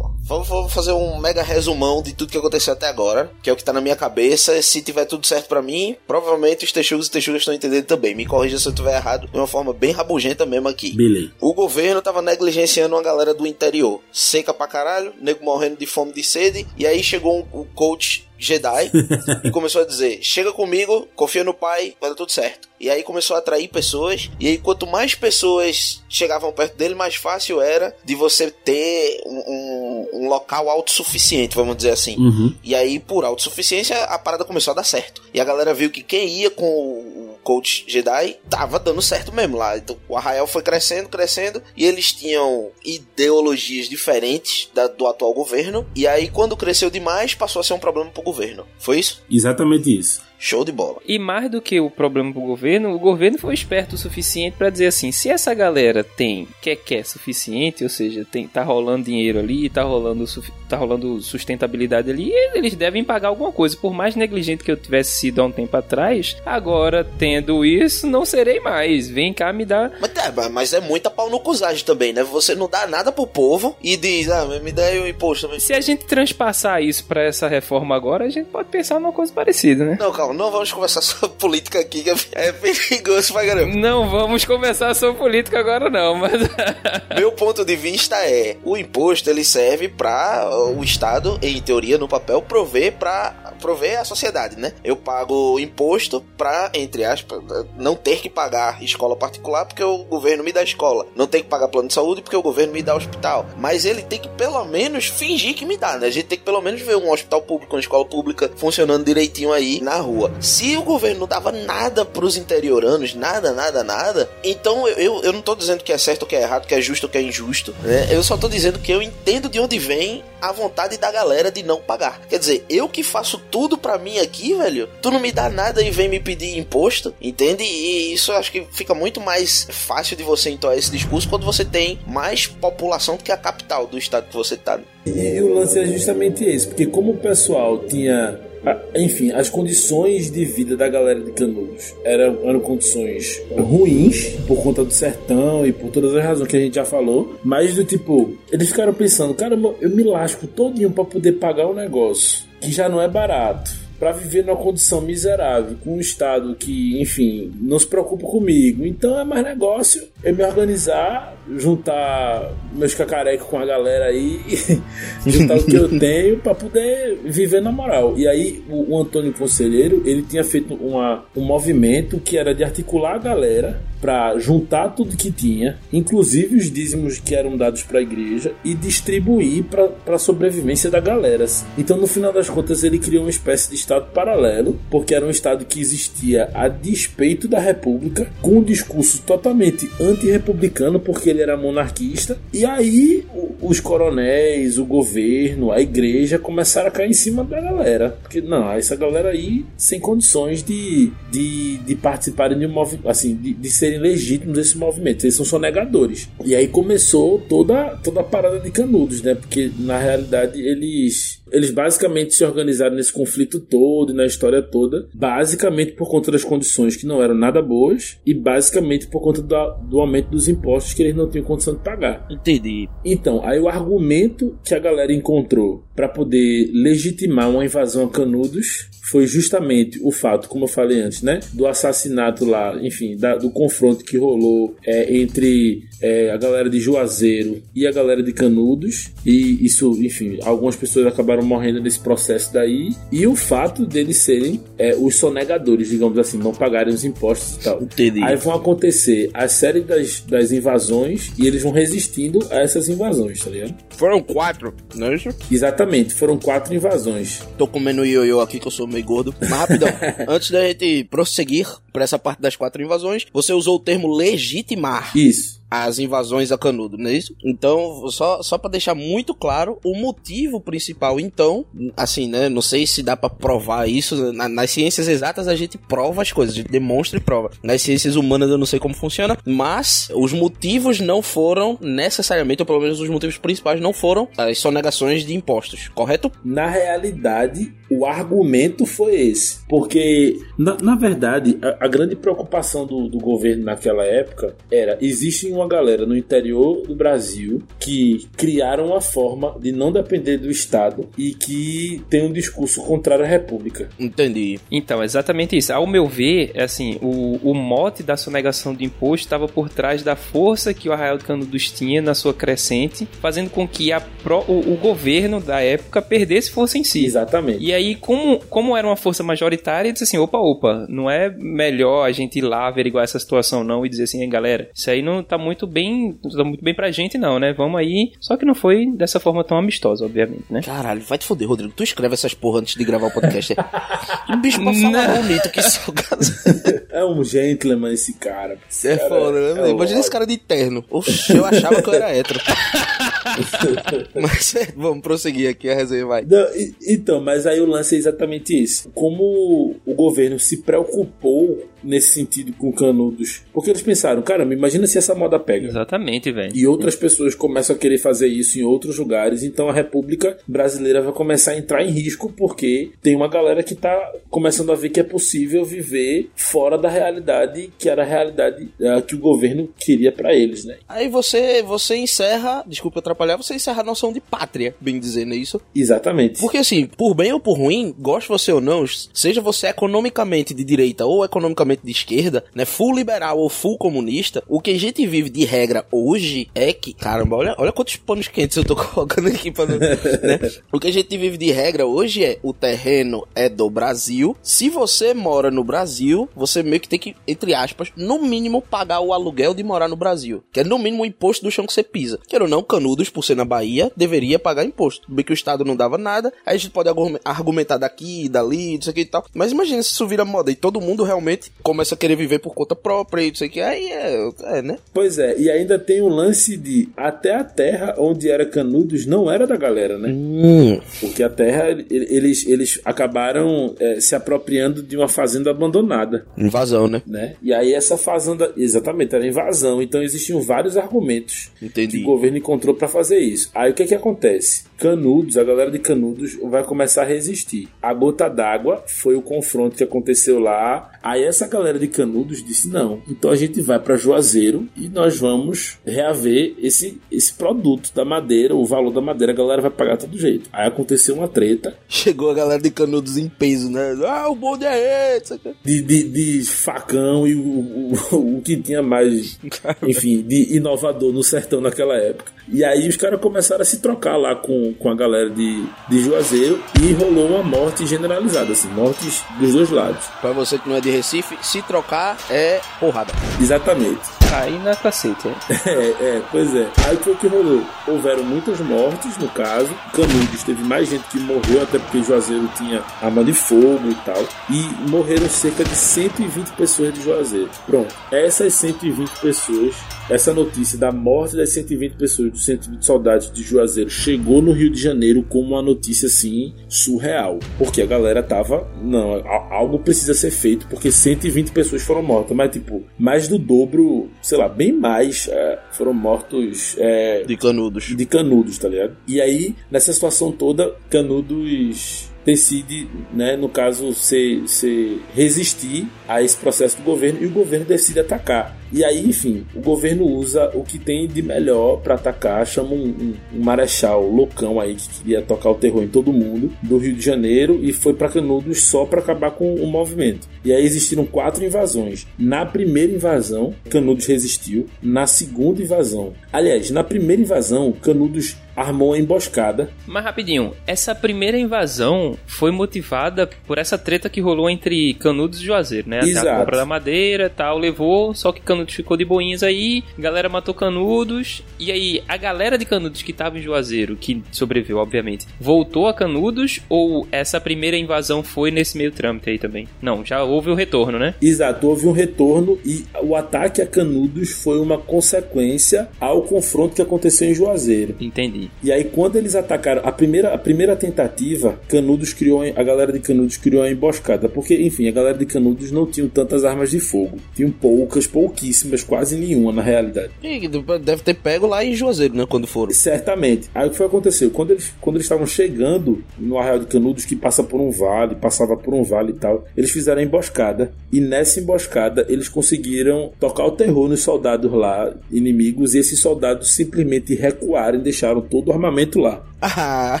Fazer um mega resumão de tudo que aconteceu até agora, que é o que tá na minha cabeça. Se tiver tudo certo pra mim, provavelmente os texugos e texugas estão entendendo também. Me corrija se eu tiver errado, de uma forma bem rabugenta mesmo aqui. Beleza. O governo tava negligenciando uma galera do interior. Seca pra caralho, nego morrendo de fome e de sede. E aí chegou um, o coach Jedi e começou a dizer: chega comigo, confia no pai, vai dar tudo certo. E aí começou a atrair pessoas. E aí, quanto mais pessoas chegavam perto dele, mais fácil era de você ter um, um- um local autossuficiente, vamos dizer assim. Uhum. E aí, por autossuficiência, a parada começou a dar certo. E a galera viu que quem ia com o coach Jedi tava dando certo mesmo lá. Então o Arrael foi crescendo, crescendo, e eles tinham ideologias diferentes da- do atual governo. E aí, quando cresceu demais, passou a ser um problema pro governo. Foi isso? Exatamente isso. Show de bola. E mais do que o problema pro governo, o governo foi esperto o suficiente pra dizer assim: se essa galera tem quer quer suficiente, ou seja, tem tá rolando dinheiro ali, tá rolando tá rolando sustentabilidade ali, eles devem pagar alguma coisa. Por mais negligente que eu tivesse sido há um tempo atrás, agora tendo isso, não serei mais. Vem cá me dar Mas é, mas é muita pau no cusagem também, né? Você não dá nada pro povo e diz, ah, me dá aí o imposto também. Se a gente transpassar isso pra essa reforma agora, a gente pode pensar numa coisa parecida, né? Não, calma, não vamos conversar sobre política aqui, que é perigoso pra caramba. Não vamos conversar sobre política agora não, mas Meu ponto de vista é, o imposto ele serve pra uh, o Estado, em teoria, no papel, prover pra prover a sociedade, né? Eu pago imposto pra, entre aspas, não ter que pagar escola particular porque o governo me dá escola. Não ter que pagar plano de saúde porque o governo me dá hospital. Mas ele tem que pelo menos fingir que me dá, né? A gente tem que pelo menos ver um hospital público, uma escola pública funcionando direitinho aí na rua. Se o governo não dava nada pros interioranos, nada, nada, nada, então eu, eu, eu não tô dizendo que é certo que é errado, que é justo que é injusto, né? Eu só tô dizendo que eu entendo de onde vem a vontade da galera de não pagar. Quer dizer, eu que faço tudo pra mim aqui, velho, tu não me dá nada e vem me pedir imposto, entende? E isso acho que fica muito mais fácil de você entoar esse discurso quando você tem mais população do que a capital do estado que você tá. E o lance é justamente esse, porque como o pessoal tinha. A- Enfim, as condições de vida da galera de Canudos eram, eram condições ruins por conta do sertão e por todas as razões que a gente já falou, mas do tipo, eles ficaram pensando, caramba, eu me lasco todinho pra poder pagar o negócio, que já não é barato. Pra viver numa condição miserável, com um estado que, enfim, não se preocupa comigo. Então é mais negócio eu me organizar, juntar meus cacarecos com a galera aí, juntar o que eu tenho pra poder viver na moral. E aí o, o Antônio Conselheiro, ele tinha feito uma, um movimento que era de articular a galera pra juntar tudo que tinha, inclusive os dízimos que eram dados pra igreja e distribuir pra pra sobrevivência da galera. Então no final das contas ele criou uma espécie de estado paralelo, porque era um estado que existia a despeito da república, com um discurso totalmente antirrepublicano, porque ele era monarquista. E aí os coronéis, o governo, a igreja começaram a cair em cima da galera. Porque não, essa galera aí sem condições de, de, de participarem de um movimento, assim, de, de serem legítimos desse movimento. Eles são só negadores. E aí começou toda, toda a parada de canudos, né? Porque na realidade eles eles basicamente se organizaram nesse conflito todo e na história toda, basicamente por conta das condições que não eram nada boas e basicamente por conta do aumento dos impostos que eles não tinham condição de pagar. Entendi. Então, aí o argumento que a galera encontrou para poder legitimar uma invasão a Canudos foi justamente o fato, como eu falei antes, né? Do assassinato lá, enfim, da- do confronto que rolou é, entre é, a galera de Juazeiro e a galera de Canudos. E isso, enfim, algumas pessoas acabaram morrendo nesse processo daí. E o fato deles serem é, os sonegadores, digamos assim, não pagarem os impostos e tal. Entendi. Aí vão acontecer a série das, das invasões e eles vão resistindo a essas invasões, tá ligado? Foram quatro, não é isso? Exatamente, foram quatro invasões. Tô comendo ioiô aqui que eu sou meio gordo. Mas rapidão, antes da gente prosseguir pra essa parte das quatro invasões, você usou o termo legitimar Isso. as invasões a Canudo, não é isso? Então, só, só para deixar muito claro, o motivo principal, então, assim, né? Não sei se dá pra provar isso. Na- nas ciências exatas a gente prova as coisas, a gente demonstra e prova. Nas ciências humanas eu não sei como funciona, mas os motivos não foram necessariamente, ou pelo menos os motivos principais não foram as sonegações de impostos, correto? Na realidade, o argumento foi esse. Porque, na, na verdade, a, a grande preocupação do, do governo naquela época era: existe uma galera no interior do Brasil que criaram uma forma de não depender do Estado e que tem um discurso contrário à República. Entendi. Então, exatamente isso. Ao meu ver, é assim, o, o mote da sonegação de imposto estava por trás da força que o Arraial do Canudos tinha na sua crescente, fazendo com que a pró- o, o governo da época perdesse força em si. Exatamente. E aí, como, como era uma força majoritária, disse assim, opa, opa, não é melhor a gente ir lá averiguar essa situação não e dizer assim, "Ei, galera, isso aí não tá muito bem, não tá muito bem pra gente não, né? Vamos aí. Só que não foi dessa forma tão amistosa, obviamente, né? Caralho, vai te foder, Rodrigo. Tu escreve essas porra antes de gravar o podcast. o bicho pra falar Não. bonito, que salgado. É um gentleman esse cara. Você é Cara, foda, né? é Imagina esse cara de terno. Oxe, eu achava que eu era hétero. Mas é, vamos prosseguir aqui, a resenha vai. Não, e- então, mas aí o lance é exatamente esse. Como o governo se preocupou nesse sentido com Canudos, porque eles pensaram, caramba, imagina se essa moda pega. Exatamente, velho. E outras pessoas começam a querer fazer isso em outros lugares, então a República Brasileira vai começar a entrar em risco porque tem uma galera que tá começando a ver que é possível viver fora da realidade que era a realidade eh, que o governo queria pra eles, né? Aí você, você encerra, desculpa atrapalhar, você encerra a noção de pátria, bem dizendo é isso. Exatamente. Porque assim, por bem ou por ruim, goste você ou não, seja você economicamente de direita ou economicamente de esquerda, né, full liberal ou full comunista, o que a gente vive de regra hoje é que, caramba, olha, olha quantos panos quentes eu tô colocando aqui para né? O que a gente vive de regra hoje é o terreno é do Brasil. Se você mora no Brasil, você meio que tem que, entre aspas, no mínimo pagar o aluguel de morar no Brasil, que é no mínimo o imposto do chão que você pisa. Queira ou não, Canudos, por ser na Bahia, deveria pagar imposto. Bem que o Estado não dava nada, aí a gente pode argumen- argumentar daqui, dali, isso aqui e tal. Mas imagina se isso vira moda e todo mundo realmente começa a querer viver por conta própria e isso aqui. Aí é, é né? Pois é, e ainda tem o lance de até a terra onde era Canudos não era da galera, né? Hum, Porque a terra, ele- eles, eles acabaram eh, se apropriando de uma fazenda abandonada, invasão, né? né? E aí essa fazenda, exatamente, era invasão. Então existiam vários argumentos que Entendi. o governo encontrou pra fazer isso. Aí o que que acontece? Canudos, a galera de Canudos vai começar a resistir. A gota d'água foi o confronto que aconteceu lá. Aí essa galera de Canudos disse: "Não, então a gente vai pra Juazeiro e nós vamos reaver esse esse produto da madeira, o valor da madeira, a galera vai pagar todo jeito". Aí aconteceu uma treta Chegou a galera de Canudos em peso, né? Ah, o bonde é esse. de, de, de facão e o, o, o que tinha mais, enfim, de inovador no sertão naquela época. E aí os caras começaram a se trocar lá com, com a galera de, de Juazeiro e rolou uma morte generalizada, assim, mortes dos dois lados. Pra você que não é de Recife, se trocar é porrada. Exatamente. Aí na cacete, é. É, é, pois é. Aí o que foi que rolou? Houveram muitas mortes, no caso. Canudos teve mais gente que morreu, até porque Juazeiro tinha arma de fogo e tal. E morreram cerca de 120 pessoas de Juazeiro. Pronto. Essas 120 pessoas, essa notícia da morte das 120 pessoas, dos 120 soldados de Juazeiro, chegou no Rio de Janeiro como uma notícia assim surreal. Porque a galera tava. Não, algo precisa ser feito, porque 120 pessoas foram mortas. Mas, tipo, mais do dobro, sei lá, bem mais é, foram mortos. é, De Canudos. de Canudos, tá ligado? E aí, nessa situação toda, Canudos decide, né, no caso, se, se resistir a esse processo do governo e o governo decide atacar. E aí, enfim, o governo usa o que tem de melhor para atacar, chama um, um, um, marechal loucão aí que queria tocar o terror em todo mundo, do Rio de Janeiro, e foi para Canudos só para acabar com o movimento. E aí existiram quatro invasões. Na primeira invasão, Canudos resistiu. Na segunda invasão, aliás, na primeira invasão, Canudos armou uma emboscada. Mas rapidinho, essa primeira invasão foi motivada por essa treta que rolou entre Canudos e Juazeiro, né? Exato. A compra da madeira tal, levou, só que Canudos ficou de boinhas aí, galera matou Canudos, e aí a galera de Canudos que tava em Juazeiro, que sobreviveu, obviamente, voltou a Canudos, ou essa primeira invasão foi nesse meio trâmite aí também? Não, já houve o retorno, né? Exato, houve um retorno e o ataque a Canudos foi uma consequência ao confronto que aconteceu em Juazeiro. Entendi. E aí, quando eles atacaram, a primeira, a primeira tentativa, Canudos criou, a galera de Canudos criou a emboscada, porque, enfim, a galera de Canudos não tinha tantas armas de fogo. Tinham poucas, pouquíssimas, quase nenhuma na realidade. E deve ter pego lá em Juazeiro, né, quando foram. Certamente. Aí o que foi aconteceu? Quando eles, quando eles estavam chegando no Arraial de Canudos, que passa por um vale, passava por um vale e tal, eles fizeram a emboscada. E nessa emboscada, eles conseguiram tocar o terror nos soldados lá, inimigos, e esses soldados simplesmente recuaram e deixaram todo o armamento lá. Ah,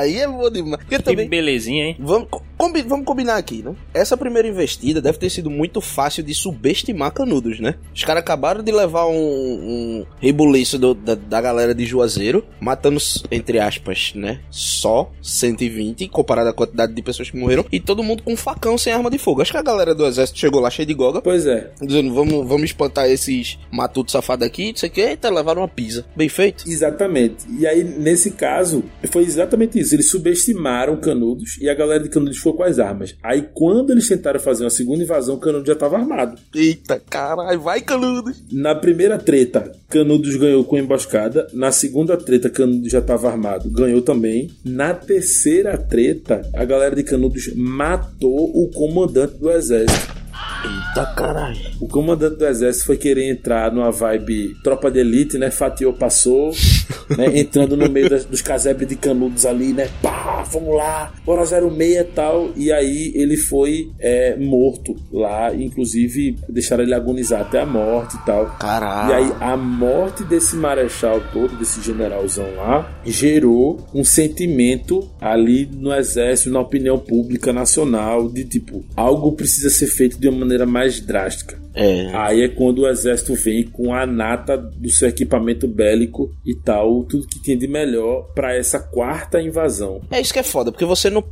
aí é bom demais. Porque Que também. belezinha, hein? Vamos, combi- vamos combinar aqui, né? Essa primeira investida deve ter sido muito fácil de subestimar Canudos, né? Os caras acabaram de levar um, um rebuliço do- da, da galera de Juazeiro, matando, entre aspas, né? Só 120, comparado à quantidade de pessoas que morreram, e todo mundo com facão sem arma de fogo. Acho que a galera do exército chegou lá cheia de goga, Pois é. dizendo, vamos, vamos espantar esses matutos safados aqui, não sei o que, eita, levaram uma pizza. Bem feito. Exatamente. E aí, nesse caso, foi exatamente isso. Eles subestimaram Canudos e a galera de Canudos foi com as armas. Aí, quando eles tentaram fazer uma segunda invasão, Canudos já estava armado. Eita, caralho, vai Canudos. Na primeira treta, Canudos ganhou com emboscada. Na segunda treta, Canudos já estava armado, ganhou também. Na terceira treta, a galera de Canudos matou o comandante do exército. Eita, caralho. O comandante do exército foi querer entrar numa vibe tropa de elite, né? Fatiou, passou, né? Entrando no meio das- dos casebres de canudos ali, né? Pá, vamos lá, bora 06 e tal. E aí ele foi é, morto lá, inclusive deixaram ele agonizar até a morte e tal. Caralho. E aí a morte desse marechal todo, desse generalzão lá, gerou um sentimento ali no exército, na opinião pública nacional, de tipo, algo precisa ser feito de uma maneira mais drástica. É. Aí é quando o exército vem com a nata do seu equipamento bélico e tal, tudo que tem de melhor para essa quarta invasão. É isso que é foda, porque você não.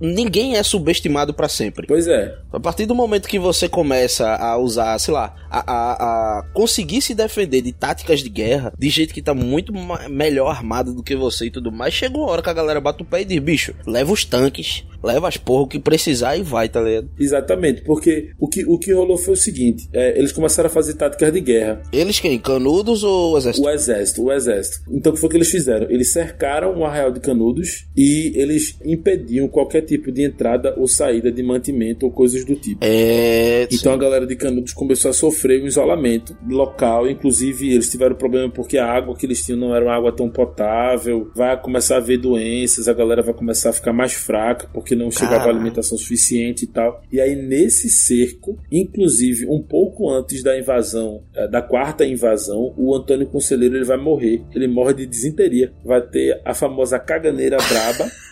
Ninguém é subestimado pra sempre. Pois é, A partir do momento que você começa a usar, sei lá, a, a, a conseguir se defender de táticas de guerra, de gente que tá muito melhor armado do que você e tudo mais, chega uma hora que a galera bate o pé e diz, bicho, leva os tanques, leva as porra, o que precisar e vai, tá ligado? exatamente, porque o que, o que rolou foi o seguinte: é, eles começaram a fazer táticas de guerra. Eles quem? Canudos ou exército? O exército, o exército. Então o que foi que eles fizeram? Eles cercaram o arraial de Canudos e eles impediam qualquer tipo de entrada ou saída de mantimento ou coisas do tipo. É. Então a galera de Canudos começou a sofrer um isolamento local, inclusive eles tiveram problema porque a água que eles tinham não era uma água tão potável, vai começar a haver doenças, a galera vai começar a ficar mais fraca porque não chegava Caralho. alimentação suficiente e tal. E aí nesse cerco, inclusive um pouco antes da invasão, eh, da quarta invasão, o Antônio Conselheiro ele vai morrer. Ele morre de desinteria, vai ter a famosa caganeira braba.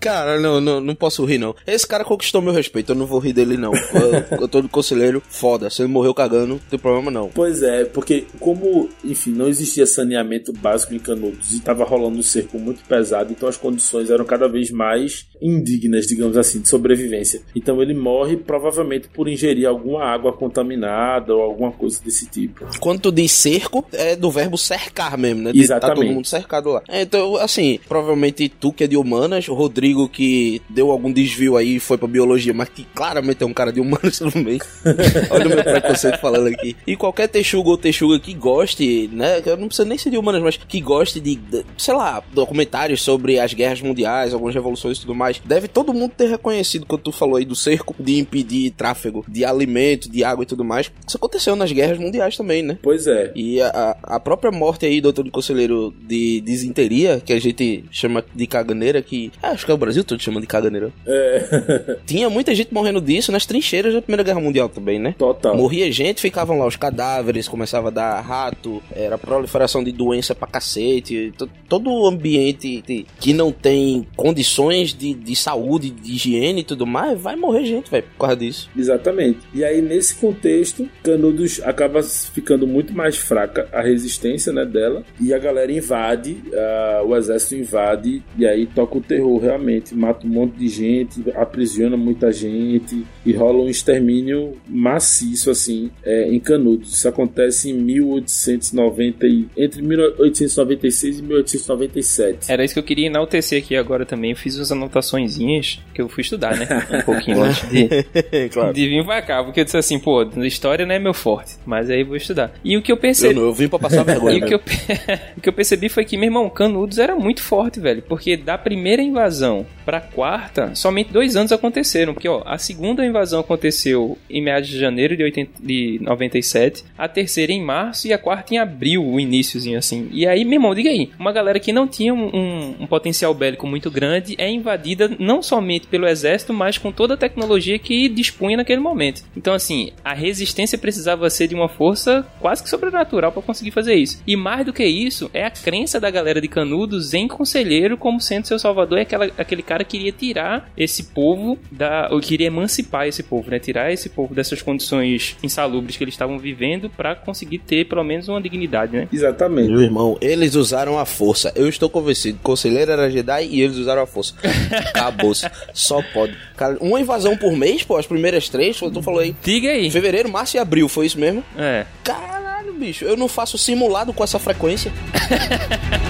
Cara, não, não, não posso rir, não. Esse cara conquistou meu respeito, eu não vou rir dele, não. Eu, eu tô de conselheiro, foda. Se ele morreu cagando, não tem problema, não. Pois é, porque como, enfim, não existia saneamento básico em Canudos e estava rolando um cerco muito pesado, então as condições eram cada vez mais indignas, digamos assim, de sobrevivência. Então ele morre provavelmente por ingerir alguma água contaminada ou alguma coisa desse tipo. Quando tu diz cerco, é do verbo cercar mesmo, né? De Tá Exatamente. todo mundo cercado lá. Então, assim, provavelmente tu que é de humanas, o Rodrigo que deu algum desvio aí e foi pra biologia, mas que claramente é um cara de humanas também. Olha o meu preconceito falando aqui. E qualquer texugo ou texuga que goste, né? Eu não precisa nem ser de humanas, mas que goste de, de, sei lá, documentários sobre as guerras mundiais, algumas revoluções e tudo mais, deve todo mundo ter reconhecido quando tu falou aí do cerco de impedir tráfego de alimento, de água e tudo mais. Isso aconteceu nas guerras mundiais também, né? Pois é. E a, a própria morte aí do Antônio Conselheiro de disenteria, que a gente chama de caganeira, que acho que é o Brasil todo chamando de caganeira. É. Tinha muita gente morrendo disso nas trincheiras da Primeira Guerra Mundial também, né? Total. Morria gente, ficavam lá os cadáveres, começava a dar rato, era proliferação de doença pra cacete. to- Todo o ambiente de- que não tem condições de, de saúde, de higiene e tudo mais, vai morrer gente, velho, por causa disso. Exatamente. E aí, nesse contexto, Canudos acaba ficando muito mais fraca a resistência né, dela. E a galera invade, ah, o exército invade, e aí toca o terror realmente. Mata um monte de gente, aprisiona muita gente, e rola um extermínio maciço, assim, é, em Canudos. Isso acontece em 1890, e- entre 1896 e 1897. Era isso que eu queria enaltecer aqui agora também. Eu fiz umas anotaçõezinhas que eu fui estudar, né? Um pouquinho antes de, claro. de vir pra cá. Porque eu disse assim, pô, história não é meu forte. Mas aí eu vou estudar. E o que eu Eu, percebi. não, eu vim pra passar vergonha. E o que, eu, o que eu percebi foi que, meu irmão, Canudos era muito forte, velho. Porque da primeira invasão pra quarta, somente dois anos aconteceram. Porque, ó, a segunda invasão aconteceu em meados de janeiro de, 80, de 97, a terceira em março e a quarta em abril, o iníciozinho assim. E aí, meu irmão, diga aí, uma galera que não tinha um, um- um potencial bélico muito grande é invadida não somente pelo exército, mas com toda a tecnologia que dispunha naquele momento. Então, assim, a resistência precisava ser de uma força quase que sobrenatural para conseguir fazer isso. E mais do que isso, é a crença da galera de Canudos em Conselheiro como sendo seu salvador, e aquela, aquele cara que queria tirar esse povo da. ou queria emancipar esse povo, né? Tirar esse povo dessas condições insalubres que eles estavam vivendo para conseguir ter pelo menos uma dignidade, né? Exatamente. Meu irmão, eles usaram a força. Eu estou convencido. Conselheiro era Jedi e eles usaram a força. Acabou-se. Só pode. Cara, uma invasão por mês, pô, as primeiras três, tu falou aí. Diga aí. Fevereiro, março e abril, foi isso mesmo? É. Caralho, bicho, eu não faço simulado com essa frequência.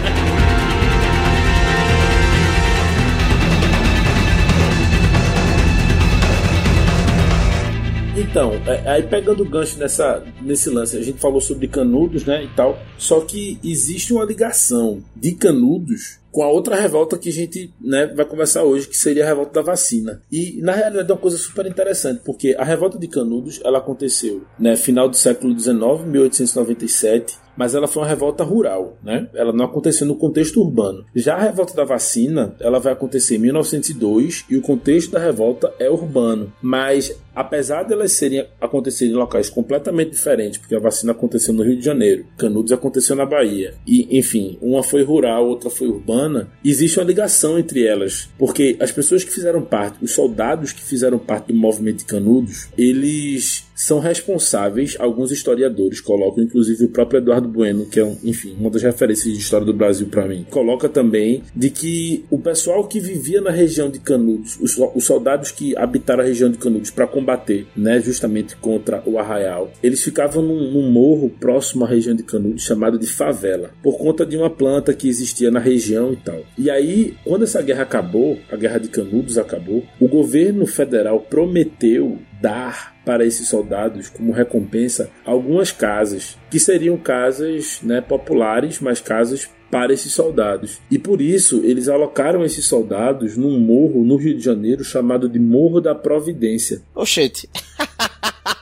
Então, é- aí pegando o gancho nessa, nesse lance, a gente falou sobre Canudos, né, e tal, só que existe uma ligação de Canudos com a outra revolta que a gente né, vai conversar hoje, que seria a revolta da vacina. E na realidade é uma coisa super interessante, porque a revolta de Canudos ela aconteceu né, final do século XIX, 1897, mas ela foi uma revolta rural, né? Ela não aconteceu no contexto urbano. Já a revolta da vacina, ela vai acontecer em 1902 e o contexto da revolta é urbano. Mas apesar de elas serem acontecerem em locais completamente diferentes, porque a vacina aconteceu no Rio de Janeiro, Canudos aconteceu na Bahia, e enfim, uma foi rural, outra foi urbana, existe uma ligação entre elas, porque as pessoas que fizeram parte, os soldados que fizeram parte do movimento de Canudos, eles são responsáveis, alguns historiadores colocam, inclusive o próprio Eduardo Bueno, que é, um, enfim, uma das referências de história do Brasil para mim, coloca também de que o pessoal que vivia na região de Canudos, os, os soldados que habitaram a região de Canudos para combater, né, justamente contra o arraial, eles ficavam num, num morro próximo à região de Canudos chamado de favela, por conta de uma planta que existia na região e tal. E aí, quando essa guerra acabou, a guerra de Canudos acabou, o governo federal prometeu dar para esses soldados como recompensa algumas casas que seriam casas né, populares, mas casas para esses soldados. E por isso eles alocaram esses soldados num morro no Rio de Janeiro chamado de Morro da Providência. Oxente.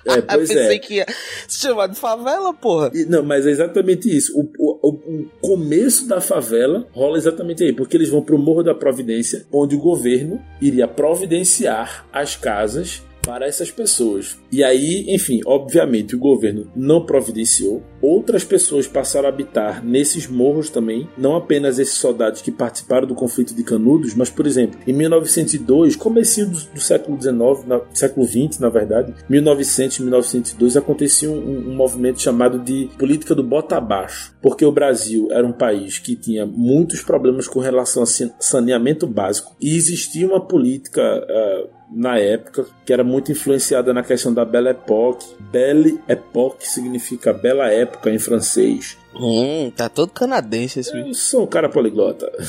É, pois Pensei é. que ia se chamar de favela, porra. E- Não, mas é exatamente isso. O, o- o- o começo da favela rola exatamente aí, porque eles vão para o Morro da Providência, onde o governo iria providenciar as casas para essas pessoas. E aí, enfim, obviamente o governo não providenciou. Outras pessoas passaram a habitar nesses morros também, não apenas esses soldados que participaram do conflito de Canudos, mas por exemplo, em 1902, comecinho do, do século XIX, na, século XX, na verdade, 1900, 1902, acontecia um, um movimento chamado de política do bota abaixo, porque o Brasil era um país que tinha muitos problemas com relação a san- saneamento básico e existia uma política ah, na época, que era muito influenciada na questão da Belle Époque. Belle Époque significa bela época em francês. Hum, tá todo canadense esse vídeo. Eu sou um cara poliglota.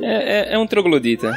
É, é, é um troglodita.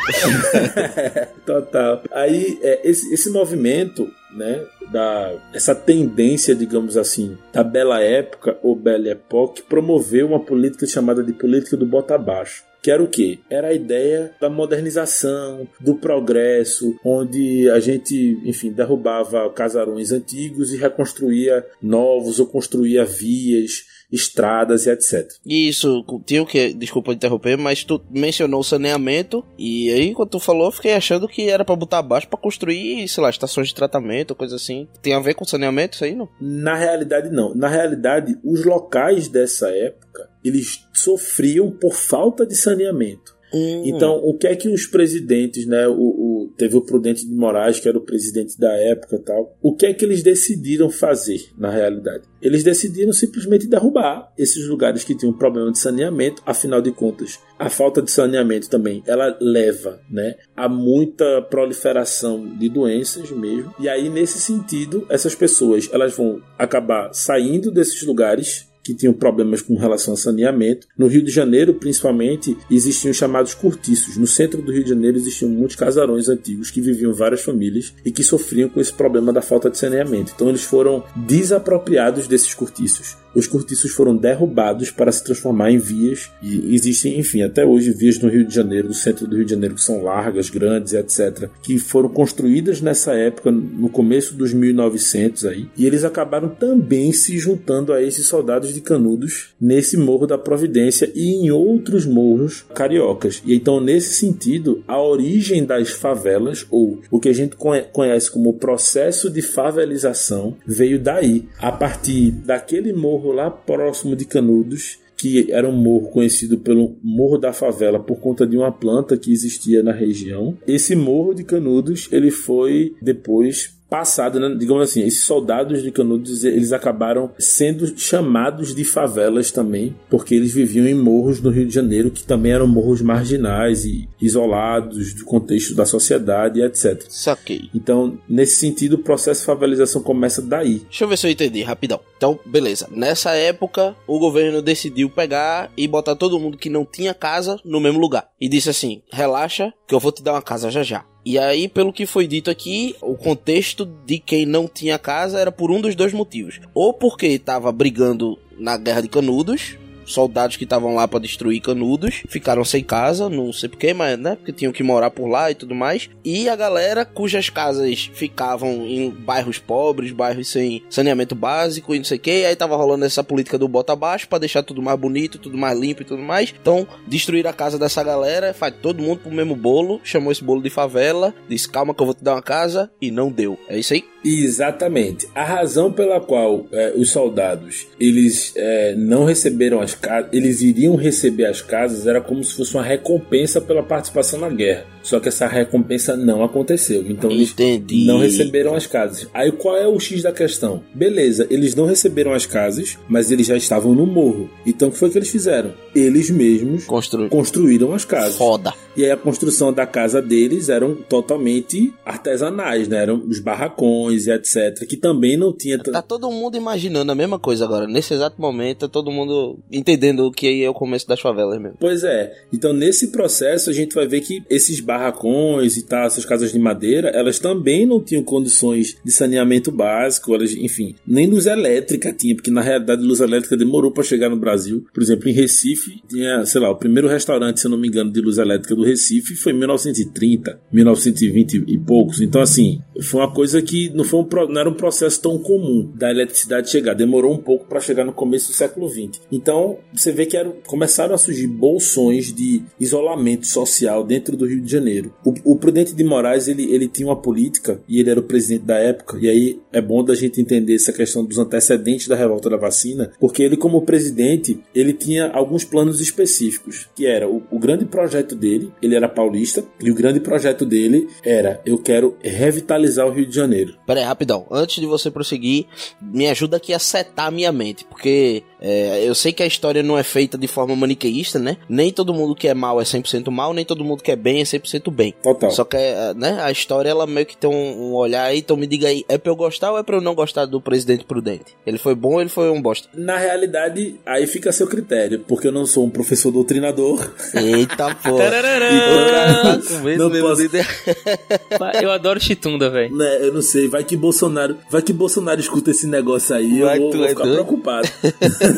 Total. Aí, é, esse, esse movimento, né, da, essa tendência, digamos assim, da Bela Época ou Belle Époque, promoveu uma política chamada de política do bota abaixo. Que era o quê? Era a ideia da modernização, do progresso, onde a gente, enfim, derrubava casarões antigos e reconstruía novos ou construía vias, estradas e etc. Isso, tinha o que, desculpa interromper, mas tu mencionou saneamento, e aí quando tu falou, eu fiquei achando que era pra botar abaixo pra construir, sei lá, estações de tratamento, coisa assim. Tem a ver com saneamento isso aí, não? Na realidade, não. Na realidade, os locais dessa época, eles sofriam por falta de saneamento. Hum. Então, o que é que os presidentes, né? O, teve o Prudente de Moraes, que era o presidente da época tal. O que é que eles decidiram fazer, na realidade? Eles decidiram simplesmente derrubar esses lugares que tinham problema de saneamento, afinal de contas. A falta de saneamento também, ela leva, né, a muita proliferação de doenças mesmo. E aí, nesse sentido, essas pessoas, elas vão acabar saindo desses lugares que tinham problemas com relação a saneamento. No Rio de Janeiro, principalmente, existiam os chamados cortiços. No centro do Rio de Janeiro existiam muitos casarões antigos que viviam várias famílias e que sofriam com esse problema da falta de saneamento. Então eles foram desapropriados desses cortiços. Os cortiços foram derrubados para se transformar em vias e existem, enfim, até hoje vias no Rio de Janeiro, no centro do Rio de Janeiro que são largas, grandes, etc, que foram construídas nessa época, no começo dos 1900 aí, e eles acabaram também se juntando a esses soldados de Canudos nesse Morro da Providência e em outros morros cariocas. E então, nesse sentido, a origem das favelas, ou o que a gente conhe- conhece como processo de favelização, veio daí, a partir daquele morro lá próximo de Canudos, que era um morro conhecido pelo Morro da Favela por conta de uma planta que existia na região. Esse morro de Canudos, ele foi depois passado, né, digamos assim, esses soldados de Canudos, eles acabaram sendo chamados de favelas também, porque eles viviam em morros no Rio de Janeiro, que também eram morros marginais e isolados do contexto da sociedade e etc. Saquei. Então, nesse sentido, o processo de favelização começa daí. Deixa eu ver se eu entendi, rapidão. Então, beleza. Nessa época, o governo decidiu pegar e botar todo mundo que não tinha casa no mesmo lugar. E disse assim: relaxa, que eu vou te dar uma casa já já. E aí, pelo que foi dito aqui, o contexto de quem não tinha casa era por um dos dois motivos. Ou porque estava brigando na Guerra de Canudos, soldados que estavam lá para destruir Canudos ficaram sem casa, não sei porquê, mas né, porque tinham que morar por lá e tudo mais. E a galera cujas casas ficavam em bairros pobres, bairros sem saneamento básico e não sei o que, aí tava rolando essa política do bota abaixo para deixar tudo mais bonito, tudo mais limpo e tudo mais. Então, destruir a casa dessa galera, faz todo mundo pro mesmo bolo, chamou esse bolo de favela, disse calma que eu vou te dar uma casa e não deu. É isso aí? Exatamente. A razão pela qual é, os soldados eles é, não receberam as casas, eles iriam receber as casas era como se fosse uma recompensa pela participação na guerra. Só que essa recompensa não aconteceu. Então eles Entendi. não receberam as casas. Aí qual é o X da questão? Beleza, eles não receberam as casas, mas eles já estavam no morro. Então o que foi que eles fizeram? Eles mesmos Constru... construíram as casas. Foda. E aí a construção da casa deles eram totalmente artesanais, né? Eram os barracões e etc. Que também não tinha. Tá todo mundo imaginando a mesma coisa agora. Nesse exato momento, tá todo mundo entendendo o que é o começo das favelas mesmo. Pois é. Então nesse processo a gente vai ver que esses barracões e tal, essas casas de madeira, elas também não tinham condições de saneamento básico, elas, enfim, nem luz elétrica tinha, porque na realidade luz elétrica demorou para chegar no Brasil. Por exemplo, em Recife tinha, sei lá, o primeiro restaurante, se eu não me engano, de luz elétrica do Recife foi em 1930, 1920 e poucos. Então assim, foi uma coisa que não foi um, não era um processo tão comum da eletricidade chegar, demorou um pouco para chegar no começo do século 20. Então, você vê que eram, começaram a surgir bolsões de isolamento social dentro do Rio de Janeiro. O, o Prudente de Moraes, ele, ele tinha uma política, e ele era o presidente da época, e aí é bom da gente entender essa questão dos antecedentes da revolta da vacina, porque ele, como presidente, ele tinha alguns planos específicos, que era o, o grande projeto dele, ele era paulista, e o grande projeto dele era, eu quero revitalizar o Rio de Janeiro. Pera aí, rapidão. Antes de você prosseguir, me ajuda aqui a setar a minha mente. Porque é, eu sei que a história não é feita de forma maniqueísta, né? Nem todo mundo que é mal é 100% mal, nem todo mundo que é bem é 100% bem. Total. Só que, é, né, a história, ela meio que tem um, um olhar aí. Então me diga aí, é pra eu gostar ou é pra eu não gostar do presidente prudente? Ele foi bom ou ele foi um bosta? Na realidade, aí fica a seu critério, porque eu não sou um professor doutrinador. Eita porra. Tarararã. Tá com medo Não mesmo posso- Eu adoro chitunda, velho. Né, eu não sei, vai que Bolsonaro, vai que Bolsonaro escuta esse negócio aí, Vai, eu vou, vou é ficar doido? preocupado.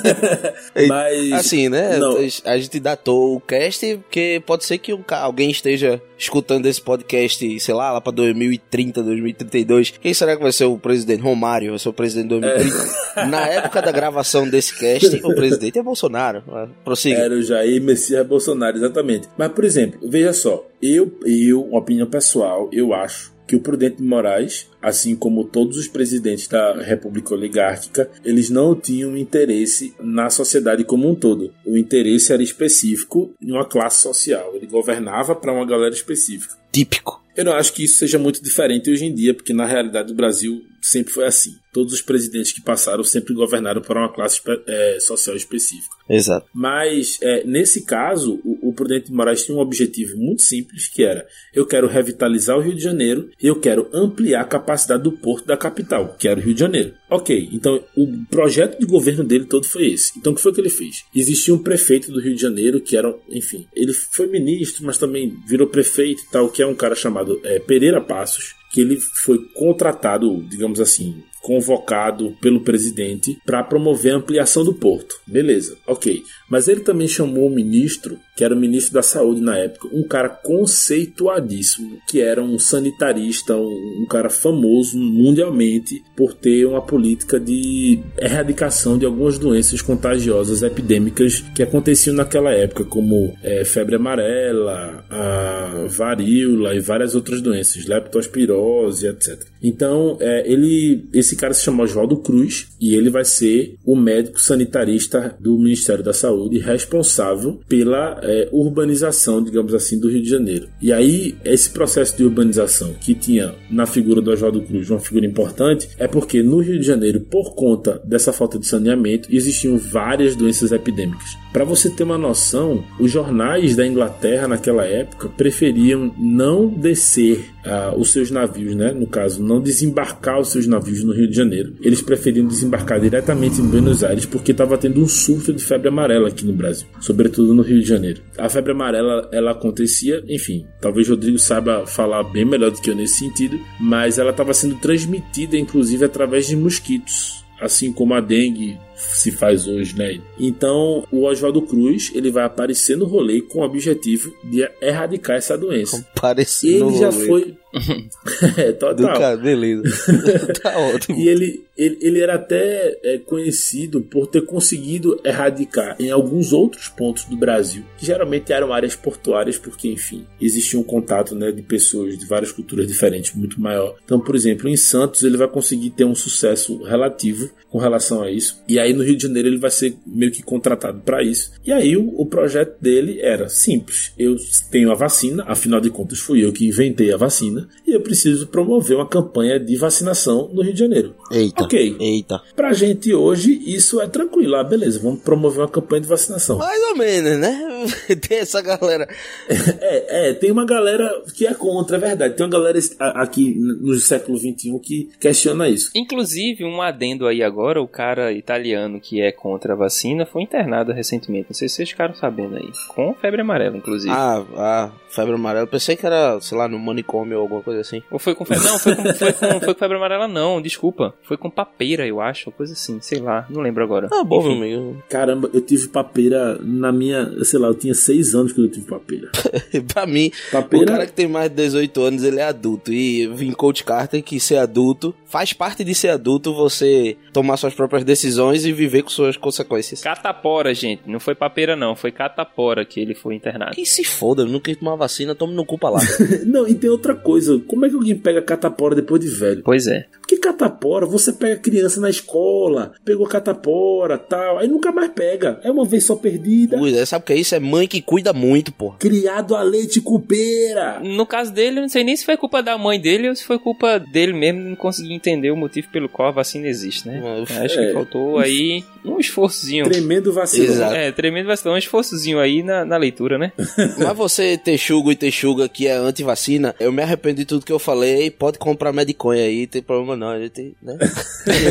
Mas. Assim, né? Não. A gente datou o cast porque pode ser que um alguém esteja escutando esse podcast, sei lá, lá pra 2030, 2032. Quem será que vai ser o presidente? Romário vai ser o presidente de 2030. Na época da gravação desse cast, o presidente é Bolsonaro. Prossiga. Era o Jair Messias Bolsonaro, exatamente. Mas, por exemplo, veja só, eu, eu, uma opinião pessoal, eu acho que o Prudente de Moraes, assim como todos os presidentes da República Oligárquica, eles não tinham interesse na sociedade como um todo. O interesse era específico em uma classe social. Ele governava para uma galera específica. Típico. Eu não acho que isso seja muito diferente hoje em dia, porque na realidade o Brasil sempre foi assim. Todos os presidentes que passaram sempre governaram para uma classe eh, social específica. Exato. Mas é, nesse caso, o, o Prudente de Moraes tinha um objetivo muito simples, que era eu quero revitalizar o Rio de Janeiro e eu quero ampliar a capacidade do porto da capital, que era o Rio de Janeiro. Ok, então o projeto de governo dele todo foi esse. Então o que foi que ele fez? Existia um prefeito do Rio de Janeiro que era, enfim, ele foi ministro, mas também virou prefeito e tal, que é um cara chamado é, Pereira Passos, que ele foi contratado, digamos assim, convocado pelo presidente para promover a ampliação do porto. Beleza, ok. Mas ele também chamou o ministro, que era o ministro da Saúde na época, um cara conceituadíssimo, que era um sanitarista, um, um cara famoso mundialmente por ter uma política de erradicação de algumas doenças contagiosas epidêmicas que aconteciam naquela época, como eh, febre amarela, a varíola e várias outras doenças, leptospirose, etc. Então, eh, ele, esse cara se chama Oswaldo Cruz e ele vai ser o médico sanitarista do Ministério da Saúde responsável pela eh, urbanização, digamos assim, do Rio de Janeiro. E aí, esse processo de urbanização que tinha na figura do Oswaldo Cruz uma figura importante é porque no Rio de Janeiro, por conta dessa falta de saneamento, existiam várias doenças epidêmicas. Para você ter uma noção, os jornais da Inglaterra naquela época preferiam não descer ah, os seus navios, né? No caso, não desembarcar os seus navios no Rio de Janeiro. Eles preferiam desembarcar diretamente em Buenos Aires porque estava tendo um surto de febre amarela aqui no Brasil, sobretudo no Rio de Janeiro. A febre amarela ela acontecia, enfim, talvez Rodrigo saiba falar bem melhor do que eu nesse sentido, mas ela estava sendo transmitida inclusive através de mosquitos assim como a dengue se faz hoje, né? Então, o Oswaldo Cruz, ele vai aparecer no rolê com o objetivo de erradicar essa doença. Parecido. Ele já foi é, total. cara, beleza. tá ótimo. E ele, ele, ele era até é, conhecido por ter conseguido erradicar em alguns outros pontos do Brasil, que geralmente eram áreas portuárias, porque, enfim, existia um contato né, de pessoas de várias culturas diferentes muito maior. Então, por exemplo, em Santos ele vai conseguir ter um sucesso relativo com relação a isso. E aí no Rio de Janeiro ele vai ser meio que contratado para isso. E aí o, o projeto dele era simples: eu tenho a vacina, afinal de contas fui eu que inventei a vacina, e eu preciso promover uma campanha de vacinação no Rio de Janeiro. Eita. Ok. Eita. Pra gente hoje, isso é tranquilo. Ah, beleza, vamos promover uma campanha de vacinação. Mais ou menos, né? Tem essa galera. É, é, tem uma galera que é contra, é verdade. Tem uma galera aqui no século XXI que questiona isso. Inclusive, um adendo aí agora, o cara italiano que é contra a vacina foi internado recentemente. Não sei se vocês ficaram sabendo aí. Com febre amarela, inclusive. Ah, ah, febre amarela. Pensei que era, sei lá, no manicômio ou alguma coisa assim. Ou foi com febre. Não, foi com, foi, com, foi com febre amarela, não, desculpa. Foi com papeira, eu acho, coisa assim, sei lá, não lembro agora. Ah, bom, Enfim. meu amigo. Caramba, eu tive papeira na minha. Sei lá, eu tinha seis anos quando eu tive papeira. pra mim, Papeira- o cara que tem mais de 18 anos, ele é adulto. E vim coach Carter que ser adulto faz parte de ser adulto você tomar suas próprias decisões e viver com suas consequências. Catapora, gente. Não foi papeira, não. Foi catapora que ele foi internado. Quem se foda, eu nunca quis tomar vacina, tome no cu pra lá. Não, e tem outra coisa. Como é que alguém pega catapora depois de velho? Pois é. Porque catapora, você pega criança na escola, pegou catapora tal, aí nunca mais pega. É uma vez só perdida. Cuida, sabe o que é isso? É mãe que cuida muito, pô. Criado a leite com pera. No caso dele, eu não sei nem se foi culpa da mãe dele ou se foi culpa dele mesmo não conseguir entender o motivo pelo qual a vacina existe, né? É, Acho é. que faltou aí um esforçozinho. Tremendo vacilo. Exato. É, tremendo vacilão, um esforçozinho aí na, na leitura, né? Mas você, Texugo e Texuga, que é anti-vacina, eu me arrependo de tudo que eu falei. Pode comprar Mediconha aí, tem problema não. A gente, né?